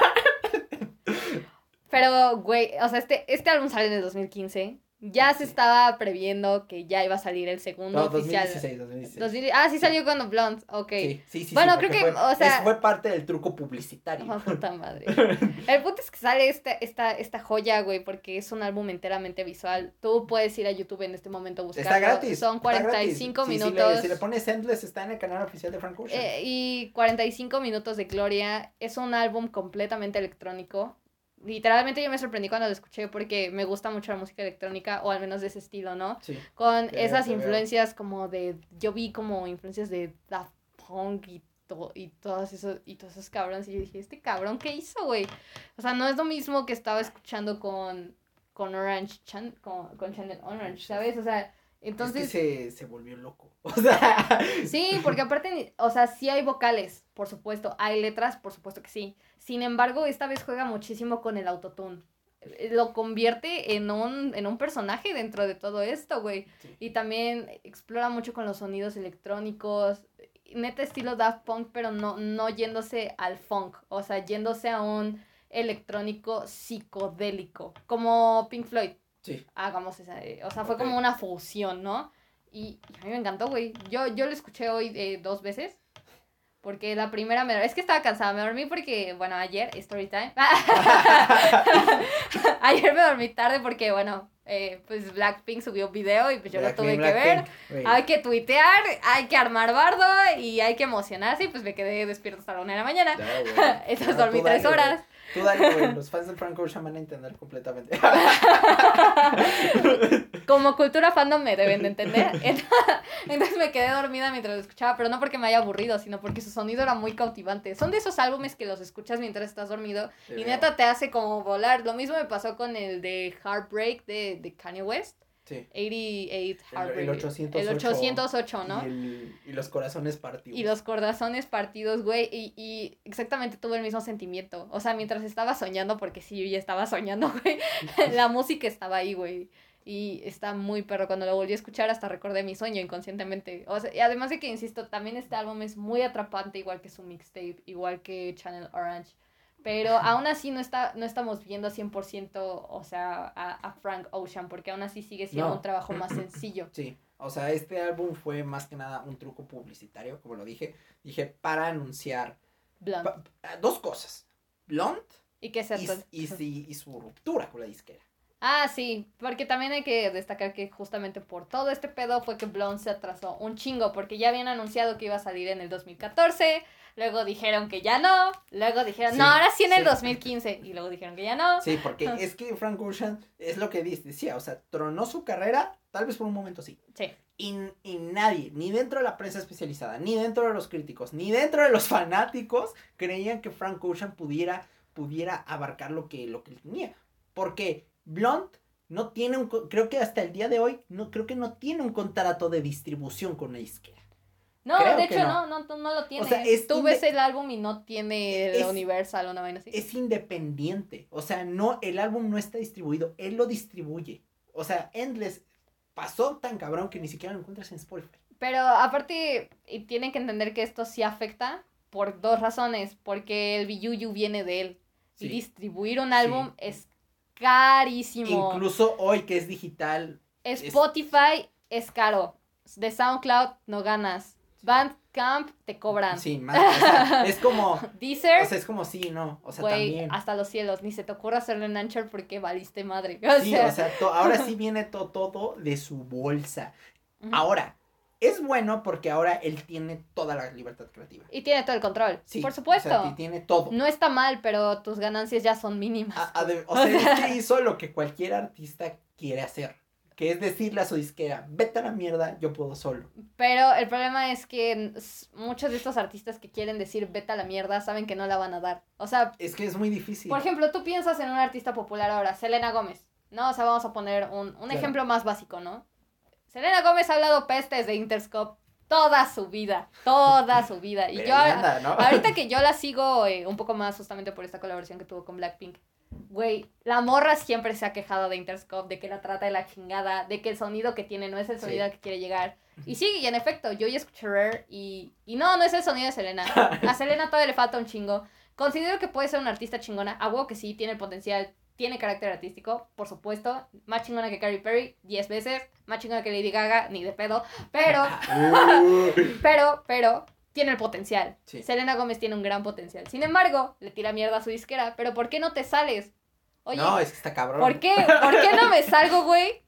S1: pero, güey, o sea, este, este álbum sale en el 2015 ya se estaba previendo que ya iba a salir el segundo no, oficial. 2016, 2016. ah, sí salió cuando Blonde, ok. Sí, sí, sí. Bueno, creo que, o sea.
S2: fue parte del truco publicitario.
S1: Oh, puta madre. el punto es que sale esta, esta, esta joya, güey, porque es un álbum enteramente visual. Tú puedes ir a YouTube en este momento a buscarlo.
S2: Está gratis.
S1: Son 45 minutos.
S2: si, le, pones Endless, está en el canal oficial de Frank Ocean.
S1: Eh, y 45 minutos de gloria. Es un álbum completamente electrónico literalmente yo me sorprendí cuando lo escuché porque me gusta mucho la música electrónica o al menos de ese estilo, ¿no? Sí. Con esas influencias como de, yo vi como influencias de Daft Punk y, y, todos esos, y todos esos cabrones y yo dije, este cabrón, ¿qué hizo, güey? O sea, no es lo mismo que estaba escuchando con, con Orange, Chan, con, con Channel Orange, ¿sabes? O sea, entonces...
S2: se, se volvió loco. O sea...
S1: Sí, porque aparte, o sea, sí hay vocales, por supuesto. Hay letras, por supuesto que sí. Sin embargo, esta vez juega muchísimo con el autotune. Eh, lo convierte en un, en un personaje dentro de todo esto, güey. Y también explora mucho con los sonidos electrónicos. Neta estilo Daft Punk, pero no, no yéndose al funk. O sea, yéndose a un electrónico psicodélico. Como Pink Floyd. Sí. Hagamos esa. Eh, o sea, fue como una fusión, ¿no? Y, a mí me encantó, güey. Yo, yo lo escuché hoy eh, dos veces. Porque la primera me es que estaba cansada, me dormí porque, bueno, ayer, story time. ayer me dormí tarde porque, bueno, eh, pues Blackpink subió un video y pues yo lo tuve que ver. Hay que tuitear, hay que armar bardo y hay que emocionarse y pues me quedé despierto hasta la una de la mañana. Esas dormí tres horas.
S2: Tú dale, güey, los fans de Frank Ocean van a entender completamente.
S1: Como cultura fandom me deben de entender. Entonces me quedé dormida mientras lo escuchaba, pero no porque me haya aburrido, sino porque su sonido era muy cautivante. Son de esos álbumes que los escuchas mientras estás dormido y neta te hace como volar. Lo mismo me pasó con el de Heartbreak de, de Kanye West. Sí. 88 Heartbreak. El, 808. El 808, ¿no?
S2: Y, los corazones partidos.
S1: Y los corazones partidos, güey. Y, y exactamente tuve el mismo sentimiento. O sea, mientras estaba soñando, porque sí, yo ya estaba soñando, güey. la música estaba ahí, güey. Y está muy perro. Cuando lo volví a escuchar, hasta recordé mi sueño inconscientemente. O sea, y además de que, insisto, también este álbum es muy atrapante, igual que su mixtape, igual que Channel Orange. Pero aún así no, está, no estamos viendo 100%, o sea, a, Frank Ocean, porque aún así sigue siendo un trabajo más sencillo.
S2: Sí, o sea, este álbum fue más que nada un truco publicitario, como lo dije. Dije, para anunciar Blunt. dos cosas. Blunt
S1: y,
S2: y, y, y su ruptura con la disquera.
S1: Ah, sí, porque también hay que destacar que justamente por todo este pedo fue que Blonde se atrasó un chingo, porque ya habían anunciado que iba a salir en el 2014, luego dijeron que ya no, luego dijeron, no, ahora sí en el 2015, y luego dijeron que ya no.
S2: Sí, porque es que Frank Ocean es lo que decía, o sea, tronó su carrera, tal vez por un momento sí. Sí. Y, y, nadie, ni dentro de la prensa especializada, ni dentro de los críticos, ni dentro de los fanáticos, creían que Frank Ocean pudiera, pudiera abarcar lo que, lo que él tenía. Porque Blunt no tiene un, creo que hasta el día de hoy, no, creo que no tiene un contrato de distribución con una disquera.
S1: No, de hecho no. No, no, lo tiene. O sea, Tú ves el álbum y no tiene el Universal o una vaina así.
S2: Es independiente. O sea, no, el álbum no está distribuido, él lo distribuye. O sea, Endless pasó tan cabrón que ni siquiera lo encuentras en Spotify.
S1: Pero aparte, y tienen que entender que esto sí afecta por dos razones. Porque el BUU viene de él. Y distribuir un álbum es carísimo.
S2: Incluso hoy que es digital.
S1: Spotify es, caro. De SoundCloud no ganas. Bandcamp te cobran.
S2: Sí, más. es como. Deezer. O sea, es como sí, no. O sea, también.
S1: Hasta los cielos. Ni se te ocurra hacerlo en Anchor porque valiste madre.
S2: sí, o sea, ahora sí viene todo de su bolsa. Ahora, es bueno porque ahora él tiene toda la libertad creativa.
S1: Y tiene todo el control. Sí, por supuesto. y tiene todo. No está mal, pero tus ganancias ya son mínimas.
S2: o sea, él hizo lo que cualquier artista quiere hacer. Que es decirle a su disquera, vete a la mierda, yo puedo solo.
S1: Pero el problema es que muchos de estos artistas que quieren decir vete a la mierda saben que no la van a dar. O sea...
S2: Es que es muy difícil.
S1: Por ejemplo, tú piensas en un artista popular ahora, Selena Gómez. ¿No? O sea, vamos a poner un, un ejemplo más básico, ¿no? Selena Gómez ha hablado pestes de Interscope toda su vida, toda su vida. Y yo, ahorita que yo la sigo eh, un poco más justamente por esta colaboración que tuvo con Blackpink, güey, la morra siempre se ha quejado de Interscope, de que la trata de la chingada, de que el sonido que tiene no es el sonido que quiere llegar. Y sí, y en efecto, yo ya escuché Rare y, y no, no es el sonido de Selena. A Selena todavía le falta un chingo. Considero que puede ser una artista chingona, a huevo que sí, tiene el potencial, tiene carácter artístico, por supuesto. Más chingona que Carrie Perry, 10 veces. Más chingona que Lady Gaga, ni de pedo. Pero, pero, pero, tiene el potencial. Selena Gómez tiene un gran potencial. Sin embargo, le tira mierda a su disquera. Pero ¿por qué no te sales?
S2: Oye, no, es que está cabrón.
S1: ¿Por qué? ¿Por qué no me salgo, güey?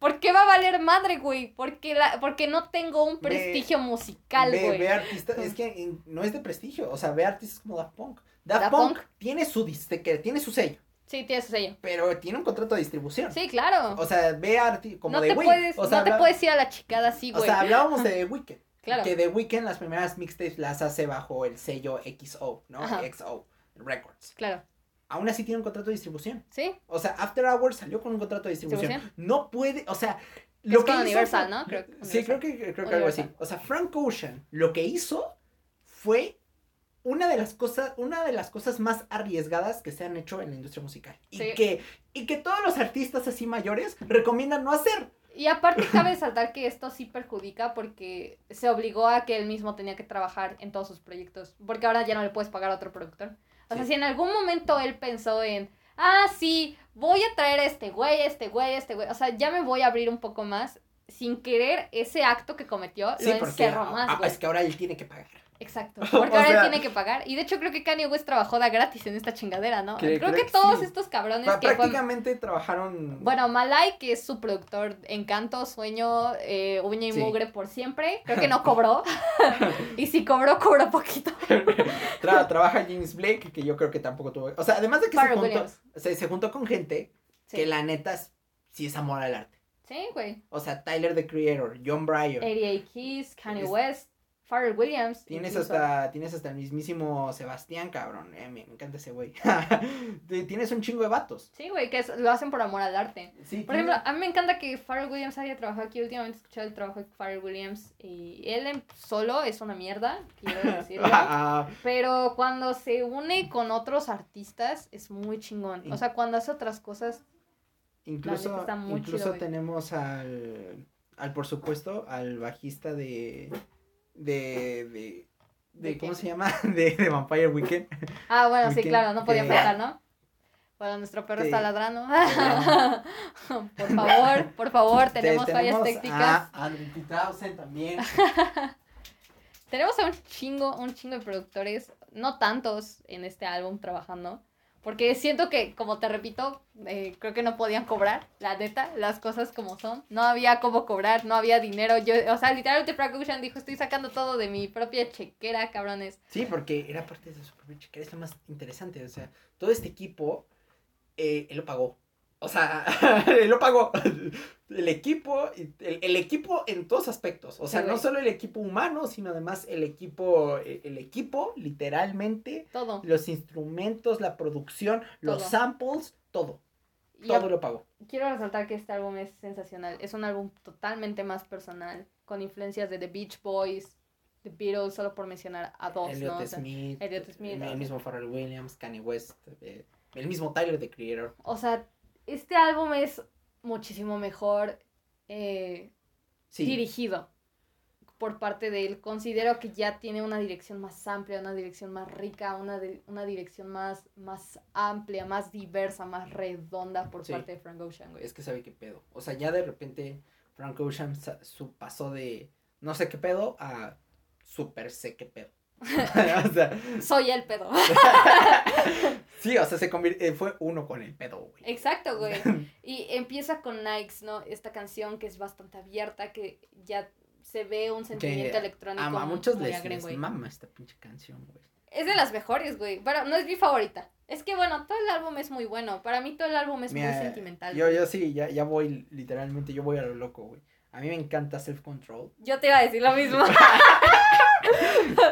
S1: ¿Por qué va a valer madre, güey? Porque, la, porque no tengo un prestigio musical, güey.
S2: Ve, artistas, es que no es de prestigio. O sea, ve artistas como Daft Punk. Daft, Punk, tiene su tiene su sello.
S1: Sí, tiene su sello.
S2: Pero tiene un contrato de distribución.
S1: Sí, claro.
S2: O sea, ve a como
S1: no
S2: de
S1: te puedes, o sea, No te puedes ir a la chicada así, güey.
S2: O sea, hablábamos de The Weeknd. Claro. Que The Weeknd las primeras mixtapes las hace bajo el sello XO, ¿no? XO Records. Claro. Aún así tiene un contrato de distribución. Sí. O sea, After Hours salió con un contrato de distribución. No puede, o sea,
S1: lo que Universal, ¿no?
S2: sí, creo que, creo que algo así. O sea, Frank Ocean lo que hizo fue una de las cosas, una de las cosas más arriesgadas que se han hecho en la industria musical. Y que, y que todos los artistas así mayores recomiendan no hacer.
S1: Y aparte cabe saltar que esto sí perjudica porque se obligó a que él mismo tenía que trabajar en todos sus proyectos. Porque ahora ya no le puedes pagar a otro productor. O sea, si en algún momento él pensó en, ah, sí, voy a traer a este güey, este güey, este güey. O sea, ya me voy a abrir un poco más. Sin querer, ese acto que cometió lo encerró más.
S2: es que ahora él tiene que pagar.
S1: Exacto, porque ahora él tiene que pagar. Y de hecho creo que Kanye West trabajó de gratis en esta chingadera, ¿no? creo, que, todos estos cabrones
S2: que prácticamente trabajaron...
S1: Bueno, Malay, que es su productor Encanto, Sueño, eh, Uña y Mugre por siempre, creo que no cobró. y si cobró, cobró poquito.
S2: trabaja James Blake, que yo creo que tampoco tuvo... O sea, además de que se juntó, se, juntó, con gente que la neta sí es amor al arte.
S1: Sí, güey.
S2: O sea, Tyler the Creator, John Bryan.
S1: 88 Keys, Kanye West. Pharrell Williams.
S2: Tienes hasta, tienes hasta el mismísimo Sebastián, cabrón. Eh, me, encanta ese güey. tienes un chingo de vatos.
S1: Sí, güey, que lo hacen por amor al arte. Sí, por ejemplo, a mí me encanta que Pharrell Williams haya trabajado aquí. Últimamente he escuchado el trabajo de Pharrell Williams. Y él solo es una mierda, quiero decirlo. Pero cuando se une con otros artistas es muy chingón. O sea, cuando hace otras cosas.
S2: Incluso, incluso tenemos al, al, por supuesto, al bajista de de, de, de, ¿cómo se llama? De, de Vampire Weekend.
S1: Ah, bueno, sí, claro, no podía faltar, ¿no? Bueno, nuestro perro está ladrando. por favor, por favor, tenemos, fallas técnicas.
S2: A, a también.
S1: tenemos a un chingo, un chingo de productores, no tantos en este álbum trabajando, porque siento que, como te repito, eh, creo que no podían cobrar, la neta, las cosas como son. No había cómo cobrar, no había dinero. Yo, o sea, literalmente Frank Ocean dijo, estoy sacando todo de mi propia chequera, cabrones.
S2: Sí, porque era parte de su propia chequera, es lo más interesante. O sea, todo este equipo, eh, él lo pagó. O sea, lo pagó. El equipo, el, equipo en todos aspectos. O sea, no solo el equipo humano, sino además el equipo, e, el, equipo, literalmente. Todo. Los instrumentos, la producción, los samples, todo. todo lo pagó.
S1: Quiero resaltar que este álbum es sensacional. Es un álbum totalmente más personal, con influencias de The Beach Boys, The Beatles, solo por mencionar a dos, Elliot
S2: Smith, Elliot Smith, el mismo Pharrell Williams, Kanye West, eh, el mismo Tyler, The Creator.
S1: O sea, este álbum es muchísimo mejor eh, dirigido por parte de él. Considero que ya tiene una dirección más amplia, una dirección más rica, una, una dirección más, más amplia, más diversa, más redonda por parte de Frank Ocean,
S2: Es que sabe qué pedo. O sea, ya de repente Frank Ocean su pasó de no sé qué pedo a súper sé qué pedo.
S1: o sea, Soy el pedo.
S2: sí, o sea, se convirtió, eh, fue uno con el pedo, güey.
S1: Exacto, güey. Y empieza con Nikes, ¿no? Esta canción que es bastante abierta, que ya se ve un sentimiento electrónico.
S2: A, muchos les, les mama esta pinche canción, güey.
S1: Es de las mejores, güey. Pero no es mi favorita. Es que bueno, todo el álbum es muy bueno. Para mí todo el álbum es muy sentimental.
S2: Yo, yo sí, ya, ya voy, literalmente, yo voy a lo loco, güey. A mí me encanta Self Control.
S1: Yo te iba a decir lo mismo.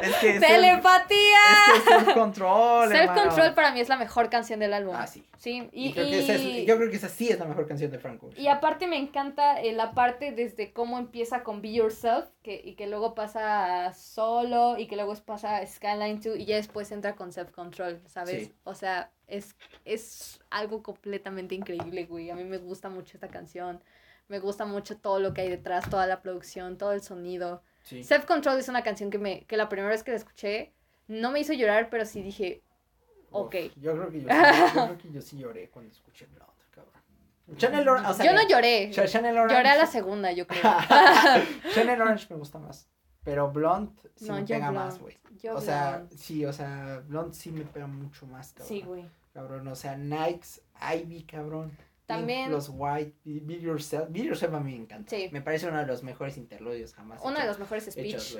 S1: Es que ¡Telepatía! Es que Self Control. Self Control para mí es la mejor canción del álbum. Ah, sí. Sí,
S2: y, creo que esa yo creo que esa sí es la mejor canción de Franco.
S1: Y aparte me encanta eh, la parte desde cómo empieza con Be Yourself que, y que luego pasa a Solo y que luego pasa a Skyline 2 y ya después entra con Self Control, ¿sabes? O sea, es, es algo completamente increíble, güey. A mí me gusta mucho esta canción. Me gusta mucho todo lo que hay detrás, toda la producción, todo el sonido. Self Control es una canción que me que la primera vez que la escuché no me hizo llorar, pero sí dije, ok.
S2: yo, creo que yo, sí, yo creo que yo sí lloré cuando escuché Blonde, cabrón. Chanel Orange, o sea,
S1: yo no lloré. Orange. Lloré a la segunda, yo creo.
S2: Chanel Orange me gusta más. Pero Blonde sí me pega más, güey. O sea, sí, o sea, Blonde sí me pega mucho más, cabrón. Sí, güey. Cabrón, o sea, Nikes, Ivy, cabrón. También. Los White, Be Yourself. Be Yourself a mí me encanta. Sí. Me parece uno de los mejores interludios jamás.
S1: Uno de los mejores speech.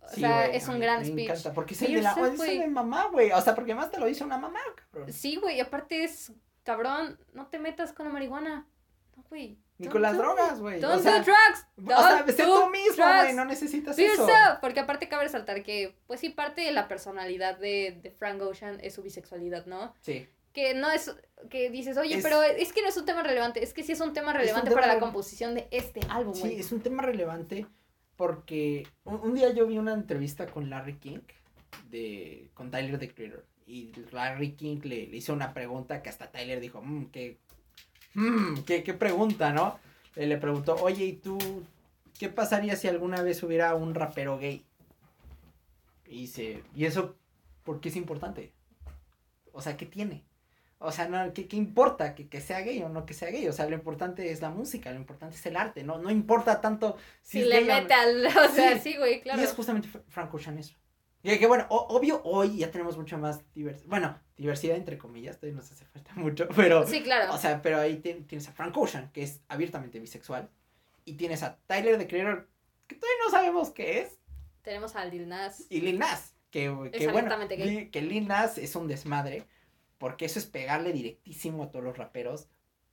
S1: o sea, es un gran speech. Me encanta,
S2: porque es el de la es de mamá, güey. O sea, porque más te lo dice una mamá, cabrón.
S1: Sí, güey, y aparte es, cabrón, no te metas con la marihuana. No, güey.
S2: Ni con las drogas, güey. Don't o sea, do drugs. Don't o sea, sé tú mismo, güey, no necesitas eso.
S1: Porque aparte cabe resaltar que, pues sí, parte de la personalidad de, de Frank Ocean es su bisexualidad, ¿no? Sí que no es, que dices, oye, pero es que no es un tema relevante, es que sí es un tema relevante para la composición de este álbum.
S2: Sí, es un tema relevante porque un, día yo vi una entrevista con Larry King, de, con Tyler the Creator, y Larry King le, hizo una pregunta que hasta Tyler dijo, mmm, qué, mmm, qué, qué pregunta, ¿no? le preguntó, oye, ¿y tú qué pasaría si alguna vez hubiera un rapero gay? Y dice, ¿y eso por qué es importante? O sea, ¿qué tiene? O sea, no, ¿qué, qué importa que, que, sea gay o no que sea gay? O sea, lo importante es la música, lo importante es el arte, no, no importa tanto si, le mete al... O sea, sí, güey, claro. Y es justamente Frank Ocean eso. Y que bueno, obvio, hoy ya tenemos mucha más diversidad. Bueno, diversidad entre comillas, todavía nos hace falta mucho, pero. Sí, claro. O sea, pero ahí tienes a Frank Ocean, que es abiertamente bisexual. Y tienes a Tyler the Creator, que todavía no sabemos qué es.
S1: Tenemos a Lil Nas.
S2: Y Lil Nas, que, que bueno, que Lil Nas es un desmadre porque eso es pegarle directísimo a todos los raperos.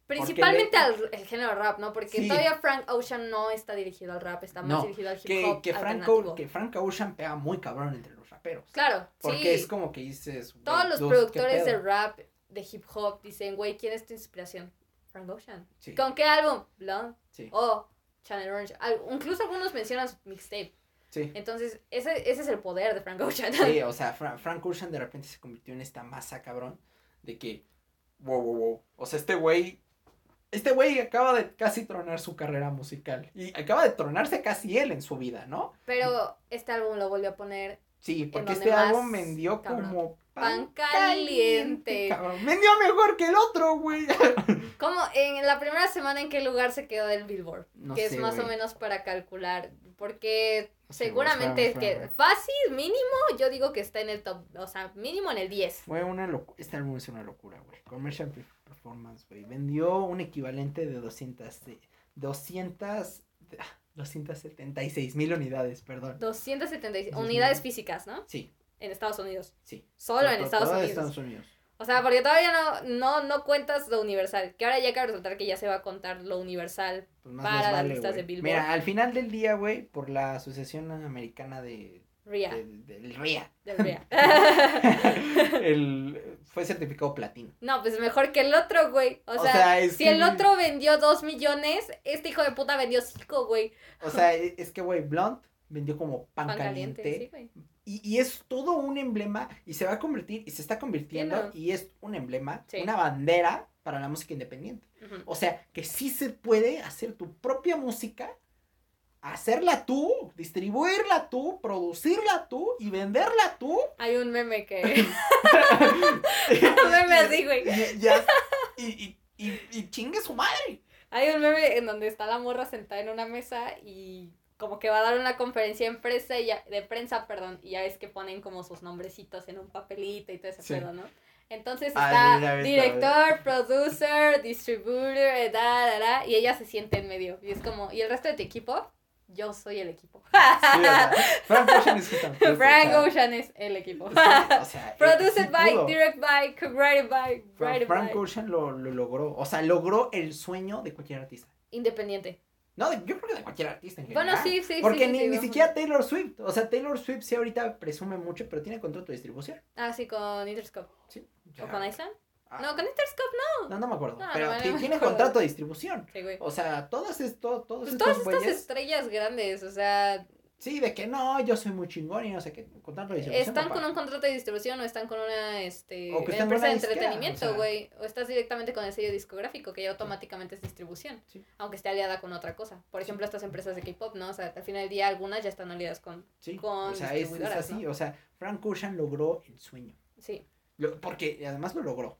S1: Principalmente al género rap, ¿no? Porque todavía Frank Ocean no está dirigido al rap, está más dirigido al hip hop.
S2: Que, Frank que Frank Ocean pega muy cabrón entre los raperos. Claro, Porque es como que dices.
S1: Todos los productores de rap, de hip hop, dicen, güey, ¿quién es tu inspiración? Frank Ocean. ¿Con qué álbum? Blonde. Sí. O Channel Orange. Incluso algunos mencionan mixtape. Sí. Entonces, ese, ese es el poder de Frank Ocean.
S2: Sí, o sea, Frank Ocean de repente se convirtió en esta masa cabrón de que, wow, wow, wow. O sea, este güey, este güey acaba de casi tronar su carrera musical. Y acaba de tronarse casi él en su vida, ¿no?
S1: Pero este álbum lo volvió a poner.
S2: Sí, porque este álbum vendió como pan, caliente. Vendió mejor que el otro, güey.
S1: Como en la primera semana en qué lugar se quedó del Billboard. que es más o menos para calcular. Porque Seguramente es que fácil, mínimo, yo digo que está en el top, o sea, mínimo en el 10.
S2: Fue una locura, este álbum es una locura, güey. Commercial Performance, güey. Vendió un equivalente de 200, de 200, 276 mil unidades, perdón.
S1: 276, unidades físicas, ¿no? Sí. En Estados Unidos. Sí. Solo en Estados Unidos. Estados Unidos. O sea, porque todavía no, no, no cuentas lo universal. Que ahora ya cabe resaltar que ya se va a contar lo universal pues para
S2: las listas de Billboard. Mira, al final del día, güey, por la Asociación Americana de... RIA. del RIA. Del RIA. el, fue certificado platino.
S1: No, pues mejor que el otro, güey. O, sea, si el otro vendió dos millones, este hijo de puta vendió cinco, güey.
S2: O sea, e, es que, güey, Blunt vendió como pan, caliente. Y, y, es todo un emblema y se va a convertir y se está convirtiendo y es un emblema, una bandera para la música independiente. O sea, que sí se puede hacer tu propia música hacerla tú, distribuirla tú, producirla tú y venderla tú.
S1: Hay un meme que. un meme así, güey.
S2: Y, y, y, y, chingue su madre.
S1: Hay un meme en donde está la morra sentada en una mesa y como que va a dar una conferencia de prensa, y de prensa, perdón, y ya ves que ponen como sus nombrecitos en un papelito y todo ese pedo, ¿no? Entonces ah, está director, producer, distributor, da, da, da, y ella se siente en medio. Y es como, ¿y el resto de tu equipo? yo soy el equipo. Frank Ocean es Frank Ocean es el equipo. Produced by, directed by, copyrighted by,
S2: Frank Ocean lo, lo logró. O sea, logró el sueño de cualquier artista.
S1: Independiente.
S2: No, yo creo que de cualquier artista en
S1: general. Bueno, sí, sí,
S2: Porque
S1: sí,
S2: ni, ni siquiera Taylor Swift. O sea, Taylor Swift sí ahorita presume mucho, pero tiene contrato de distribución.
S1: Ah, sí, con Interscope. Sí. ¿O con Island? Ah. No, con Interscope no.
S2: No, no me acuerdo. pero tiene contrato de distribución. Sí, güey. O sea, todas, esto, todos
S1: pues todas estas estrellas grandes, o sea.
S2: Sí, de que no, yo soy muy chingón y no sé qué, de distribución.
S1: Están con un contrato de distribución o están con una este, empresa de entretenimiento, güey. O, estás directamente con el sello discográfico, que ya automáticamente es distribución. Sí. Aunque esté aliada con otra cosa. Por ejemplo, estas empresas de K-pop, ¿no? O sea, al final del día algunas ya están aliadas con. Sí. Con
S2: o sea, es, así. O sea, Frank Ocean logró el sueño. Sí. porque además lo logró.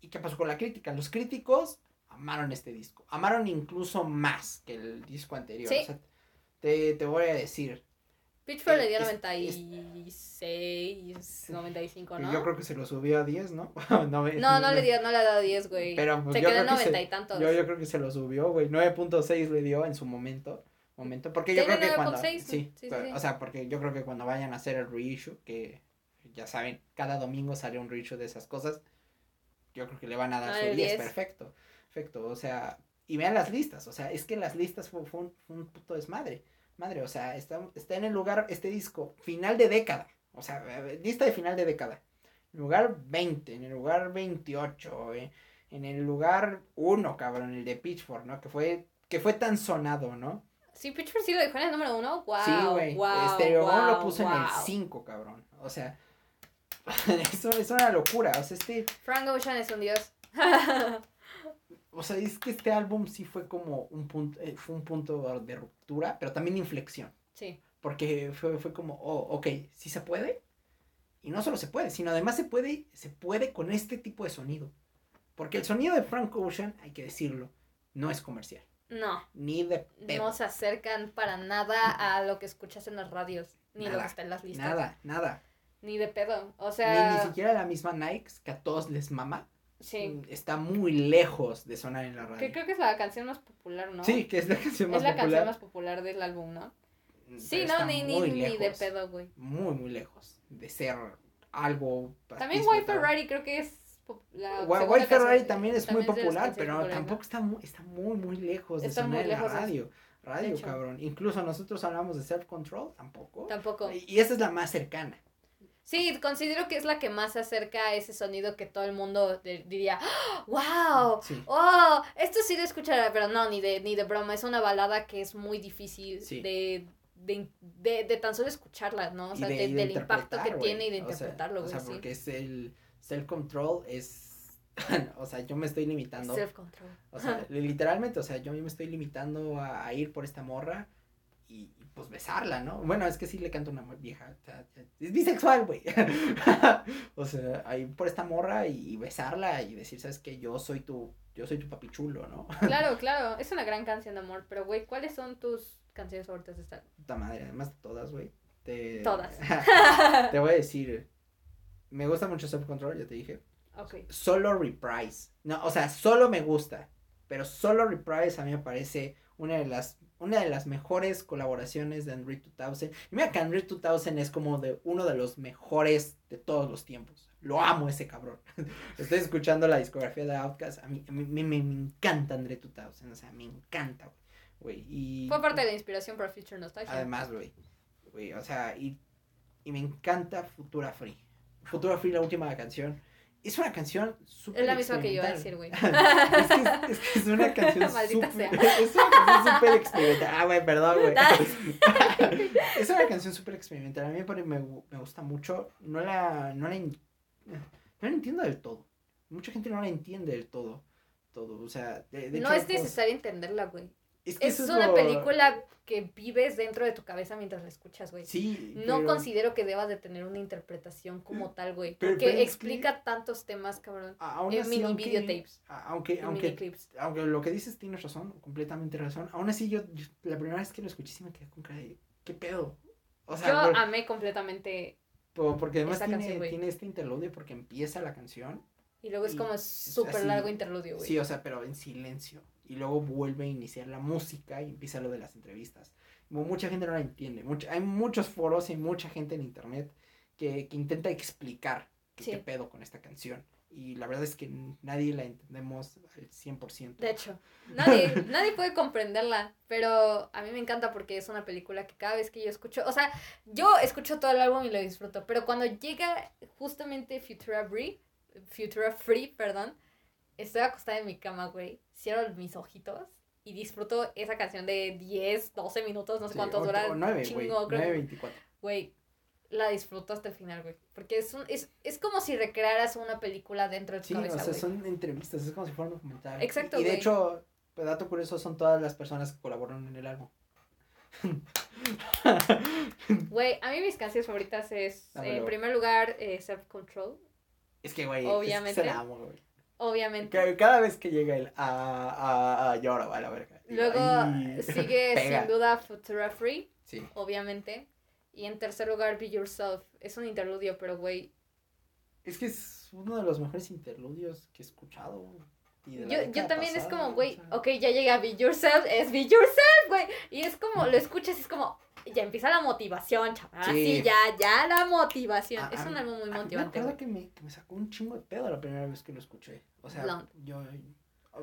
S2: ¿Y qué pasó con la crítica? Los críticos amaron este disco. Amaron incluso más que el disco anterior. O sea, te, te, voy a decir.
S1: Pitchfork le dio 96, 95, ¿no?
S2: Yo creo que se lo subió a 10, ¿no?
S1: no, no, no, le dio, no le ha dado 10, güey. Pero pues, se quedó en 90 y tantos.
S2: Yo, yo creo que se lo subió, güey. 9.6 le dio en su momento. Momento, porque yo creo que cuando. Sí, sí, sí, O sea, porque yo creo que cuando vayan a hacer el reissue, que ya saben, cada domingo sale un reissue de esas cosas yo creo que le van a dar su 10, perfecto, perfecto, o sea, y vean las listas, o sea, es que las listas fue, un, puto desmadre, madre, o sea, está, está en el lugar, este disco, final de década, o sea, lista de final de década, en lugar 20, en el lugar 28, eh, en el lugar 1, cabrón, el de Pitchfork, ¿no? Que fue, que fue tan sonado, ¿no?
S1: Sí, Pitchfork sí lo dejó en el número 1, wow. Sí, güey,
S2: wow, lo puso en el 5, cabrón, o sea eso es una locura. O sea, este.
S1: Frank Ocean es un dios.
S2: o sea, es que este álbum sí fue como un punto, eh, fue un punto de ruptura, pero también de inflexión. Sí. Porque fue, fue como, oh, ok, sí se puede. Y no solo se puede, sino además se puede, se puede con este tipo de sonido. Porque el sonido de Frank Ocean, hay que decirlo, no es comercial.
S1: No.
S2: Ni de
S1: No se acercan para nada a lo que escuchas en las radios, ni lo que está en las listas.
S2: Nada, nada.
S1: Ni de pedo. O sea.
S2: Ni, ni siquiera la misma Nike, que a todos les mama. Sí. Mm, está muy lejos de sonar en la radio.
S1: Que creo que es la canción más popular, ¿no?
S2: Sí, que es la canción más
S1: popular. Es la canción más popular del álbum, ¿no? Mm, sí, no, ni, ni, ni de pedo, güey.
S2: Muy, muy lejos de ser algo.
S1: También White Ferrari creo que es.
S2: La White Ferrari también es muy popular, pero tampoco está muy, está muy, muy lejos de sonar en la radio. Radio, cabrón. Incluso nosotros hablamos de Self Control, tampoco.
S1: Tampoco.
S2: Y esa es la más cercana.
S1: Sí, considero que es la que más se acerca a ese sonido que todo el mundo diría, ¡Wow! ¡Oh! Esto sí lo escuchará, pero no, ni de, ni de broma. Es una balada que es muy difícil de, de, de, de, tan solo escucharla, ¿no? O sea, del impacto que tiene y de interpretarlo,
S2: O sea, porque es el self-control es... o sea, yo me estoy limitando.
S1: Self-control.
S2: O sea, literalmente, o sea, yo me estoy limitando a ir por esta morra y, pues besarla, ¿no? Bueno, es que sí le canto una vieja, o sea, es bisexual, güey. o sea, ahí por esta morra y, besarla y decir, ¿sabes qué? Yo soy tu, yo soy tu papichulo, ¿no?
S1: claro, claro, es una gran canción de amor, pero güey, ¿cuáles son tus canciones favoritas de esta?
S2: Puta madre, además todas, güey.
S1: Te... Todas.
S2: te voy a decir, me gusta mucho Self Control, ya te dije.
S1: Ok.
S2: Solo Reprise. No, o sea, solo me gusta, pero solo Reprise a mí me parece una de las una de las mejores colaboraciones de Andre 2000. Y mira que Andre 2000 es como de uno de los mejores de todos los tiempos. Lo amo ese cabrón. Estoy escuchando la discografía de Outkast. A mí, a mí me, me, encanta Andre 2000. O sea, me encanta, güey. Y,
S1: Fue parte de la inspiración para Future Nostalgia.
S2: Además, güey. Güey, o sea, y, y me encanta Futura Free. Futura Free, la última canción. Es una canción
S1: súper. Es la misma que yo iba a decir, güey.
S2: es, que es, una canción súper. Es una canción súper experimental. Ah, güey, perdón, güey. es una canción súper experimental. A mí me, me, gusta mucho. No la, no la. No la entiendo del todo. Mucha gente no la entiende del todo. Todo. O sea,
S1: de, no es necesario entenderla, güey. Es, una película que vives dentro de tu cabeza mientras la escuchas, güey. Sí. No considero que debas de tener una interpretación como tal, güey. Porque explica tantos temas, cabrón. en mini
S2: videotapes. Aunque, aunque, aunque lo que dices tienes razón, completamente razón. Aún así, yo, la primera vez que lo escuché sí me quedé con cara de, ¿qué pedo?
S1: O sea, yo amé completamente.
S2: Porque además tiene, tiene este interludio porque empieza la canción.
S1: Y luego es como súper largo interludio, güey.
S2: Sí, o sea, pero en silencio y luego vuelve a iniciar la música y empieza lo de las entrevistas. Mucha gente no la entiende. hay muchos foros y mucha gente en internet que, que intenta explicar qué, pedo con esta canción. Y la verdad es que nadie la entendemos al 100%.
S1: De hecho, nadie, nadie puede comprenderla, pero a mí me encanta porque es una película que cada vez que yo escucho, o sea, yo escucho todo el álbum y lo disfruto, pero cuando llega justamente Futura Free, Futura Free, perdón, estoy acostada en mi cama, güey, cierro mis ojitos y disfruto esa canción de 10, 12 minutos, no sé cuántos dura. O 9, güey. 9, 24. Güey, la disfruto hasta el final, güey. Porque es, un, es, es como si recrearas una película dentro de tu
S2: sí, cabeza, o sea, son entrevistas, es como si fuera un documental. Exacto, Y de hecho, pues, dato curioso, son todas las personas que colaboraron en el álbum.
S1: Güey, a mí mis canciones favoritas es, en primer lugar, eh, Self Control.
S2: Es que, güey, obviamente. Es, es amo, güey.
S1: Obviamente.
S2: Cada vez que llega él a, a, llora, a la verga.
S1: Luego sigue sin duda Futura Free. Sí. Obviamente. Y en tercer lugar, Be Yourself. Es un interludio, pero güey.
S2: Es que es uno de los mejores interludios que he escuchado.
S1: yo, yo también es como, güey, ok, ya llega Be Yourself, es Be Yourself, güey. Y es como, lo escuchas y es como, ya empieza la motivación, chaval. Sí. ya, ya la motivación. es un álbum muy motivante.
S2: Me que me, que me sacó un chingo de pedo la primera vez que lo escuché. O sea, yo,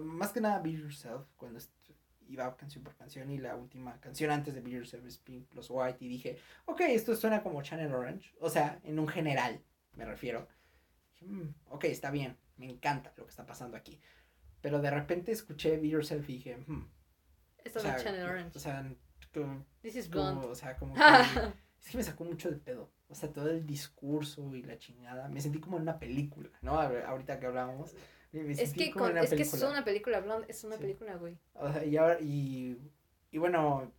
S2: más que nada Be Yourself, cuando iba canción por canción y la última canción antes de Be Yourself es Pink Plus White y dije, ok, esto suena como Channel Orange. O sea, en un general, me refiero. Dije, mm, ok, está bien, me encanta lo que está pasando aquí. Pero de repente escuché Be Yourself y dije, hmm. Esto es Channel Orange. O sea, This is como, o sea, como que, es que me sacó mucho de pedo. O sea, todo el discurso y la chingada. Me sentí como en una película, ¿no? Ahorita que hablábamos.
S1: es que, es que es una película, Blonde, es una película, güey.
S2: O sea, y ahora, y, y bueno,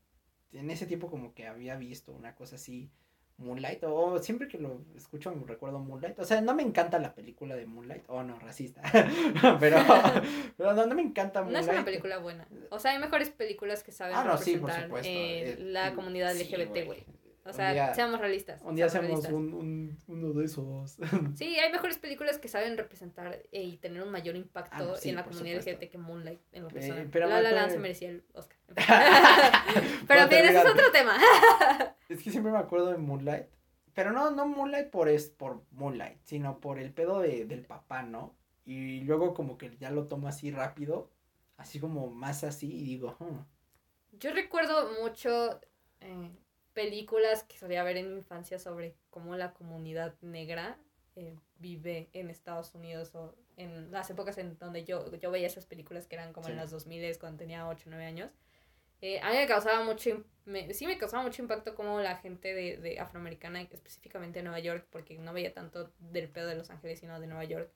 S2: en ese tiempo como que había visto una cosa así Moonlight, o siempre que lo escucho me recuerdo Moonlight, o sea, no me encanta la película de Moonlight, oh no, racista, pero, pero no, me encanta
S1: Moonlight. No es una película buena, o sea, hay mejores películas que saben ah, representar eh, la comunidad LGBT, güey. O sea, seamos realistas.
S2: Un día seamos un, un, uno de esos.
S1: Sí, hay mejores películas que saben representar eh, y tener un mayor impacto ah, en la comunidad LGBT que Moonlight en lo personal. Eh, pero La La Land se merecía el Oscar. pero bien, ese es otro tema.
S2: es que siempre me acuerdo de Moonlight. Pero no, no Moonlight por, es, por Moonlight, sino por el pedo de, del papá, ¿no? Y luego como que ya lo tomo así rápido, así como más así y digo,
S1: Yo recuerdo mucho... Eh, películas que solía ver en mi infancia sobre cómo la comunidad negra eh, vive en Estados Unidos o en las épocas en donde yo, yo veía esas películas que eran como en los 2000 cuando tenía 8 o 9 años. Eh, a mí me causaba mucho, me, sí me causaba mucho impacto como la gente de, de afroamericana, específicamente de Nueva York, porque no veía tanto del pedo de Los Ángeles, sino de Nueva York.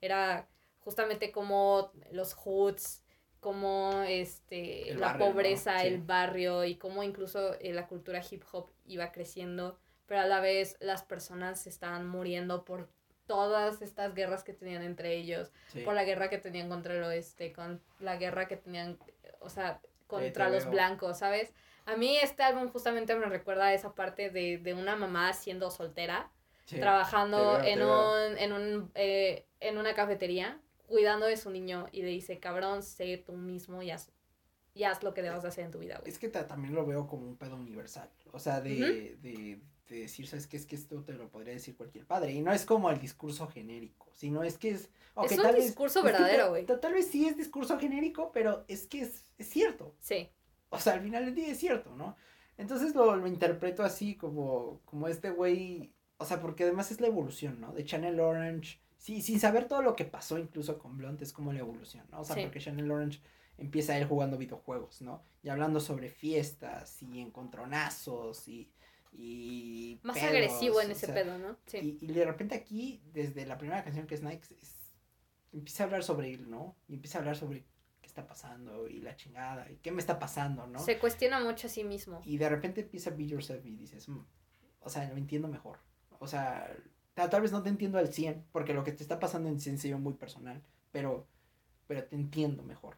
S1: Era justamente como los hoods, cómo este, la pobreza, el barrio y cómo incluso eh, la cultura hip hop iba creciendo, pero a la vez las personas estaban muriendo por todas estas guerras que tenían entre ellos, por la guerra que tenían contra el oeste, con la guerra que tenían, o sea, contra los blancos, ¿sabes? A mí este álbum justamente me recuerda a esa parte de, de una mamá siendo soltera, trabajando en, un, en, un, eh, en una cafetería cuidando de su niño y le dice, cabrón, sé tú mismo y haz, y haz lo que debas hacer en tu vida,
S2: Es que también lo veo como un pedo universal. O sea, de, de, de decir, ¿sabes qué? Es que esto te lo podría decir cualquier padre. Y no es como el discurso genérico, sino es que es...
S1: es un discurso verdadero, güey.
S2: Tal, vez sí es discurso genérico, pero es que es, es cierto. Sí. O sea, al final del día es cierto, ¿no? Entonces lo, lo interpreto así como, como este güey, o sea, porque además es la evolución, ¿no? De Channel Orange sí, sin saber todo lo que pasó incluso con Blunt, es como la evolución, ¿no? O sea, porque Chanel Orange empieza él jugando videojuegos, ¿no? Y hablando sobre fiestas y encontronazos y... y
S1: Más agresivo en ese pedo, ¿no?
S2: Sí. Y, de repente aquí, desde la primera canción que es Nike, empieza a hablar sobre él, ¿no? Y empieza a hablar sobre qué está pasando y la chingada y qué me está pasando, ¿no?
S1: Se cuestiona mucho a sí mismo.
S2: Y de repente empieza a be yourself y dices, mm, o sea, lo entiendo mejor. O sea, tal vez no te entiendo al 100, porque lo que te está pasando en es muy personal, pero, pero te entiendo mejor.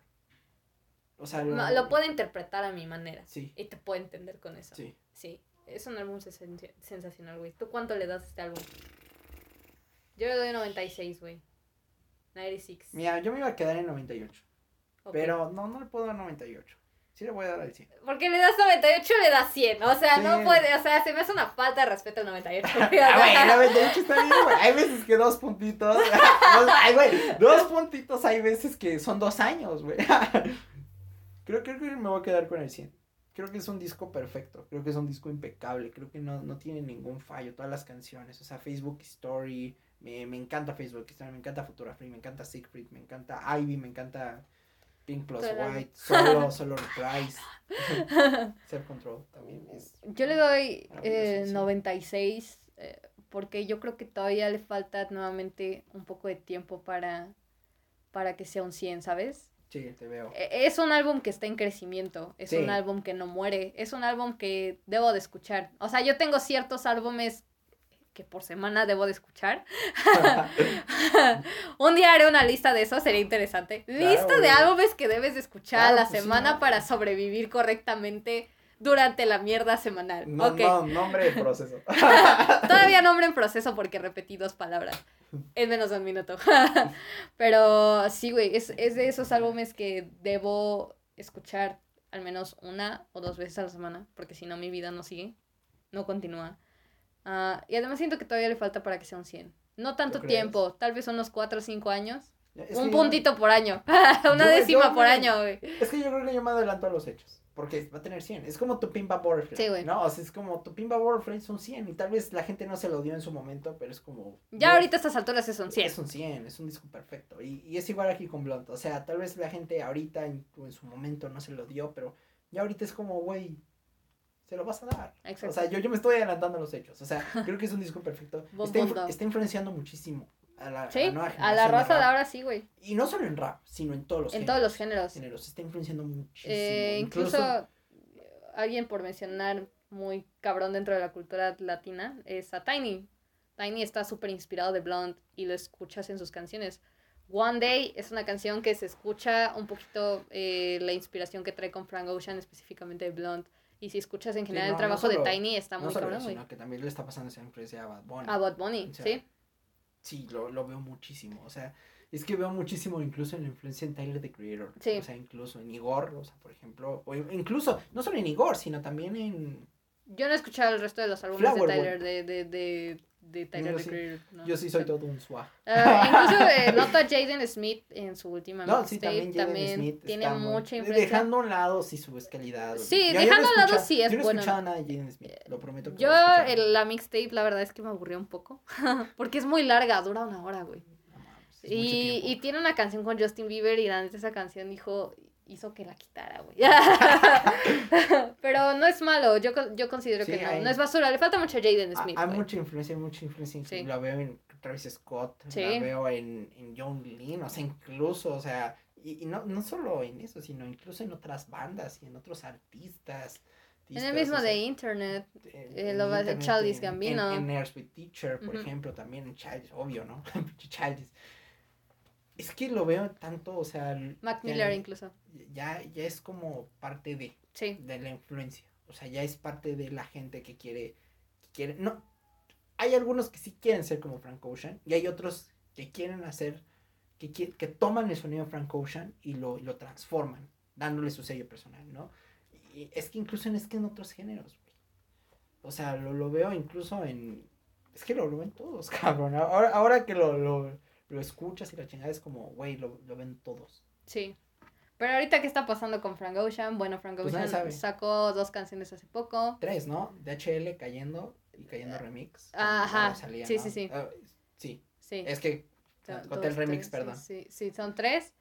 S1: O sea, lo, puedo interpretar a mi manera. Sí. Y te puedo entender con eso. Sí. Sí. Es un álbum sensacional, güey. ¿Tú cuánto le das a este álbum? Yo le doy 96, güey. 96.
S2: Mira, yo me iba a quedar en 98. Pero no, no le puedo dar 98. Sí le voy a dar al 100.
S1: Porque le das 98, le das 100. O sea, no puede, o sea, se me hace una falta de respeto el 98. ah,
S2: güey, el 98 está bien, güey. Hay veces que dos puntitos. ay, güey, dos puntitos hay veces que son dos años, güey. creo, creo que me voy a quedar con el 100. Creo que es un disco perfecto. Creo que es un disco impecable. Creo que no, no tiene ningún fallo. Todas las canciones. O sea, Facebook Story. Me, me encanta Facebook Story. Me encanta Futura Free. Me encanta Siegfried. Me encanta Ivy. Me encanta Pink plus White, solo, solo Reprise. Self Control también es.
S1: Yo le doy eh, 96 eh, porque yo creo que todavía le falta nuevamente un poco de tiempo para, para que sea un 100, ¿sabes?
S2: Sí, te veo.
S1: E, es un álbum que está en crecimiento, es un álbum que no muere, es un álbum que debo de escuchar. O sea, yo tengo ciertos álbumes que por semana debo de escuchar. un día haré una lista de eso, sería interesante. lista de álbumes que debes de escuchar a la pues semana para sobrevivir correctamente durante la mierda semanal.
S2: No, no, nombre en proceso.
S1: Todavía nombre en proceso porque repetí dos palabras en menos de un minuto. Pero sí, güey, es, es de esos álbumes que debo escuchar al menos una o dos veces a la semana, porque si no mi vida no sigue, no continúa. Ah, y además siento que todavía le falta para que sea un 100. No tanto tiempo, tal vez unos 4 o 5 años. un puntito por año. Una décima por año, güey.
S2: Es que yo creo que yo me adelanto a los hechos. Porque va a tener 100. Es como tu Pimpa Butterfly. Sí, güey. No, o sea, es como tu Pimpa Butterfly son 100. Y tal vez la gente no se lo dio en su momento, pero es como.
S1: Ya ahorita a estas alturas es un 100.
S2: Es un 100, es un disco perfecto. Y, y es igual aquí con Blunt. O sea, tal vez la gente ahorita en, en su momento no se lo dio, pero ya ahorita es como, güey, se lo vas a dar. Exacto. O sea, yo, yo me estoy adelantando a los hechos. O sea, creo que es un disco perfecto. está, está, influenciando muchísimo a la,
S1: sí, a la nueva generación. A la raza de, ahora sí, güey.
S2: Y no solo en rap, sino en todos los
S1: en géneros. En todos los géneros.
S2: géneros. Está influenciando muchísimo.
S1: Eh, incluso, alguien por mencionar muy cabrón dentro de la cultura latina es a Tiny. Tiny está súper inspirado de Blonde y lo escuchas en sus canciones. One Day es una canción que se escucha un poquito eh, la inspiración que trae con Frank Ocean, específicamente de Blonde. Y si escuchas en general el trabajo de Tiny, está muy
S2: cabrón, sino que también le está pasando esa influencia a Bad Bunny.
S1: A Bad Bunny, sí.
S2: Sí, lo, lo veo muchísimo. O sea, es que veo muchísimo incluso en la influencia en Tyler, the Creator. Sí. O sea, incluso en Igor, o sea, por ejemplo. O incluso, no solo en Igor, sino también en...
S1: Yo no he escuchado el resto de los álbumes de Tyler, de, de, de de Tyler
S2: yo, sí, yo sí soy todo un swag.
S1: Uh, incluso eh, noto a Jaden Smith en su última no, sí, también, también tiene mucha influencia.
S2: Dejando a un lado sí su calidad.
S1: Sí, dejando a un lado sí es
S2: bueno.
S1: Yo no
S2: nada de Jaden Smith, lo prometo.
S1: Que yo el, la mixtape la verdad es que me aburrió un poco, porque es muy larga, dura una hora, güey. y, y tiene una canción con Justin Bieber y la neta esa canción dijo, hizo que la quitara, güey. Pero no es malo, yo, yo considero que no, no es basura, le falta mucho a Jaden Smith.
S2: Hay mucha influencia, mucha influencia, sí. la veo en Travis Scott, la veo en, en John Lynn, o sea, incluso, o sea, y, y, no, no solo en eso, sino incluso en otras bandas y en otros artistas.
S1: En el mismo de Internet, eh, lo Gambino.
S2: En, en Sweet Teacher, por ejemplo, también en Childish, obvio, ¿no? Childish es que lo veo tanto, o sea.
S1: Mac Miller incluso.
S2: Ya, ya es como parte de. De la influencia. O sea, ya es parte de la gente que quiere. Que quiere, no. Hay algunos que sí quieren ser como Frank Ocean. Y hay otros que quieren hacer. Que, que toman el sonido de Frank Ocean y lo, lo transforman. Dándole su sello personal, ¿no? Y es que incluso en, es que en otros géneros, O sea, lo, lo veo incluso en. Es que lo, lo ven todos, cabrón. Ahora, ahora que lo, lo lo escuchas y la chingada es como, güey, lo, lo ven todos.
S1: Sí. Pero ahorita, ¿qué está pasando con Frank Ocean? Bueno, Frank pues Ocean sacó dos canciones hace poco.
S2: Tres, ¿no? DHL cayendo y cayendo remix.
S1: Ajá. sí, sí, sí.
S2: Ah, sí. Sí. Es que Hotel Remix, perdón.
S1: Sí, sí, son tres.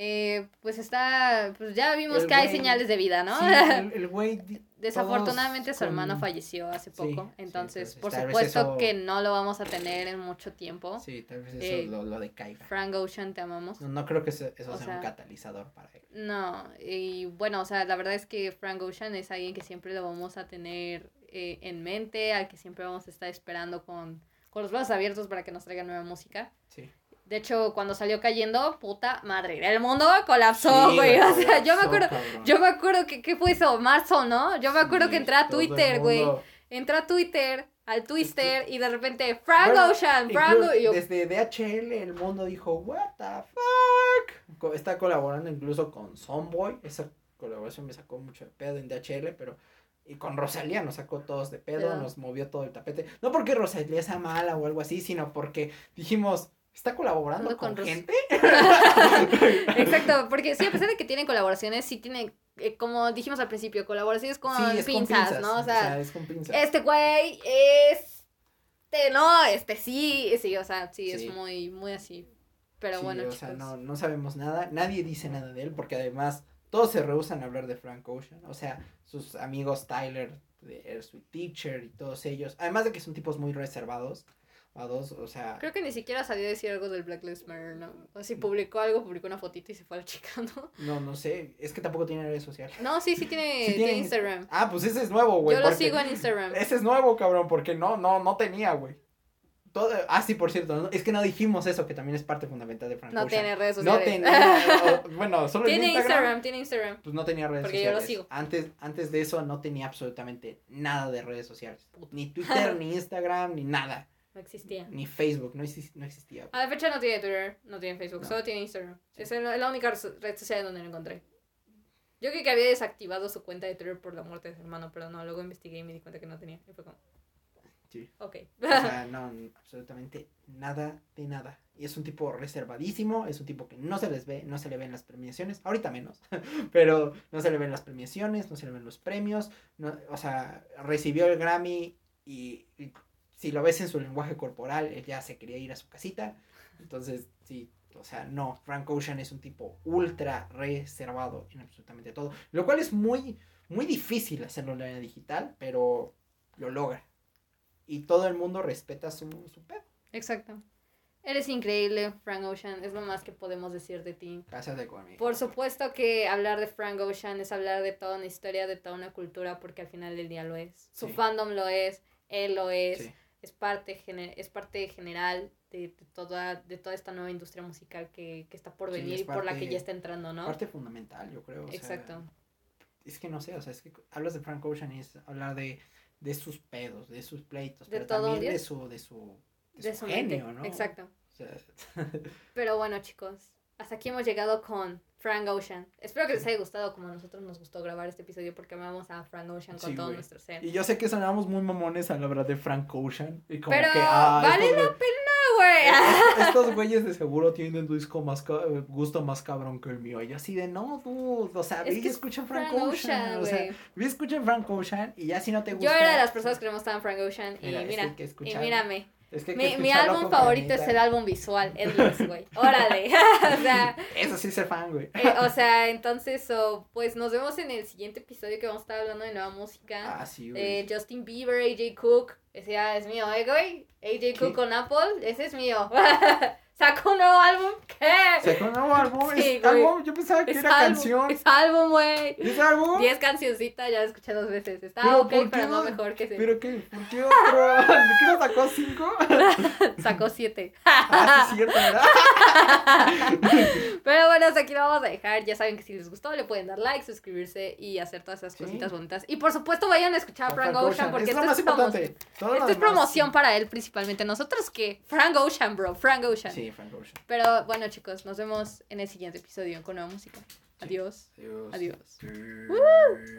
S1: Eh, pues está, pues ya vimos que hay señales de vida, ¿no?
S2: el güey.
S1: Desafortunadamente su hermano falleció hace poco, entonces por supuesto que no lo vamos a tener en mucho tiempo.
S2: Sí, tal vez eso eh, lo, lo decaiga.
S1: Frank Ocean, te amamos.
S2: No, creo que eso, sea, un catalizador para él.
S1: No, y bueno, o sea, la verdad es que Frank Ocean es alguien que siempre lo vamos a tener eh, en mente, al que siempre vamos a estar esperando con, con los brazos abiertos para que nos traiga nueva música. Sí. De hecho, cuando salió cayendo, puta madre, el mundo colapsó, güey. o sea, yo me acuerdo, yo me acuerdo que, ¿qué fue eso? Marzo, ¿no? Yo me acuerdo que entré a Twitter, güey. Entré a Twitter, al Twister, y de repente, Frank Ocean, Frank.
S2: Desde DHL el mundo dijo, what the fuck. Está colaborando incluso con Zomboy. Esa colaboración me sacó mucho de pedo en DHL, pero y con Rosalía nos sacó todos de pedo, nos movió todo el tapete. No porque Rosalía sea mala o algo así, sino porque dijimos, ¿Está colaborando con, gente?
S1: Exacto, porque sí, a pesar de que tienen colaboraciones, sí tienen, eh, como dijimos al principio, colaboraciones con, pinzas, ¿no? O sea, es con pinzas. este güey es... Este no, este sí, sí, o sea, sí, es muy, muy así. Pero bueno,
S2: o sea, no, no sabemos nada, nadie dice nada de él, porque además todos se rehusan a hablar de Frank Ocean. O sea, sus amigos Tyler, de Sweet Teacher y todos ellos, además de que son tipos muy reservados, a dos, o sea...
S1: Creo que ni siquiera salió a decir algo del Black Lives Matter, ¿no? O si publicó algo, publicó una fotito y se fue a la chica, ¿no?
S2: No, no sé, es que tampoco tiene redes sociales.
S1: No, sí, sí tiene, tiene... Instagram.
S2: Ah, pues ese es nuevo, güey.
S1: Yo lo sigo en Instagram.
S2: Ese es nuevo, cabrón, porque no, no, no tenía, güey. Todo... Ah, sí, por cierto, es que no dijimos eso, que también es parte fundamental de Frank
S1: No tiene redes sociales.
S2: No tenía, bueno, solo
S1: tiene Instagram, Tiene Instagram,
S2: Pues no tenía redes
S1: porque
S2: sociales.
S1: Porque yo lo sigo.
S2: Antes, antes de eso no tenía absolutamente nada de redes sociales. Ni Twitter, ni Instagram, ni nada.
S1: No existía.
S2: Ni Facebook, no, no existía.
S1: A la fecha no tiene Twitter, no tiene Facebook, solo tiene Instagram. es la única red social donde lo encontré. Yo creí que había desactivado su cuenta de Twitter por la muerte de su hermano, pero no, luego investigué y me di cuenta que no tenía. Y fue como.
S2: Sí.
S1: Ok.
S2: o sea, no, absolutamente nada de nada. Y es un tipo reservadísimo, es un tipo que no se les ve, no se le ven las premiaciones, ahorita menos, pero no se le ven las premiaciones, no se le ven los premios, no, o sea, recibió el Grammy y si lo ves en su lenguaje corporal, él ya se quería ir a su casita. Entonces, sí, o sea, no, Frank Ocean es un tipo ultra reservado en absolutamente todo. Lo cual es muy, muy difícil hacerlo en la era digital, pero lo logra. Y todo el mundo respeta su, su pedo.
S1: Exacto. Eres increíble, Frank Ocean, es lo más que podemos decir de ti.
S2: Gracias de conmigo.
S1: Por supuesto que hablar de Frank Ocean es hablar de toda una historia, de toda una cultura, porque al final del día lo es. Su fandom lo es, él lo es es parte, es parte general de, toda, de toda esta nueva industria musical que, está por venir y por la que ya está entrando, ¿no?
S2: Parte fundamental, yo creo.
S1: Exacto.
S2: es que no sé, o sea, es que hablas de Frank Ocean y es hablar de, de sus pedos, de sus pleitos, de pero también de su, de su, de, su, genio, ¿no?
S1: Exacto. pero bueno, chicos, hasta aquí hemos llegado con Frank Ocean. Espero que les haya gustado como a nosotros nos gustó grabar este episodio porque amamos a Frank Ocean con todo nuestro ser.
S2: Y yo sé que sonamos muy mamones a la verdad de Frank Ocean. Y como
S1: Pero
S2: que,
S1: ah, vale la pena, güey.
S2: Estos güeyes de seguro tienen un disco más gusto más cabrón que el mío. Y así de, no, dude, o sea, vi y escuchan Frank, Ocean. o sea, vi escuchan Frank Ocean y ya si no te gusta.
S1: Yo era de las personas que no gustaban Frank Ocean y mira, y mírame mi, mi álbum favorito es el álbum visual, Endless, güey. Órale. o sea.
S2: Eso sí ser fan, güey.
S1: Eh, o sea, entonces, pues nos vemos en el siguiente episodio que vamos a estar hablando de nueva música.
S2: Ah, sí, güey.
S1: Justin Bieber, AJ Cook. Ese ya es mío, ¿eh, güey? AJ Cook con Apple, ese es mío. ¿Sacó un nuevo álbum? ¿Qué?
S2: ¿Sacó un nuevo álbum? ¿Es álbum? Yo pensaba que era canción.
S1: Es álbum, güey.
S2: ¿Es álbum?
S1: Diez cancioncitas, ya lo escuché dos veces. Está ok, pero no mejor que.
S2: ¿Pero qué? ¿Por qué otro? ¿De qué no sacó cinco?
S1: sacó siete.
S2: ah, sí, cierto, ¿verdad?
S1: pero bueno, hasta aquí lo vamos a dejar. Ya saben que si les gustó, le pueden dar like, suscribirse y hacer todas esas cositas bonitas. Y por supuesto, vayan a escuchar a Frank, Ocean, porque esto es, esto es promoción para él principalmente. Nosotros que Frank Ocean, bro. Frank Ocean.
S2: Sí. Frank Ocean.
S1: Pero bueno, chicos, nos vemos en el siguiente episodio con nueva música. Adiós.
S2: Adiós.
S1: Adiós.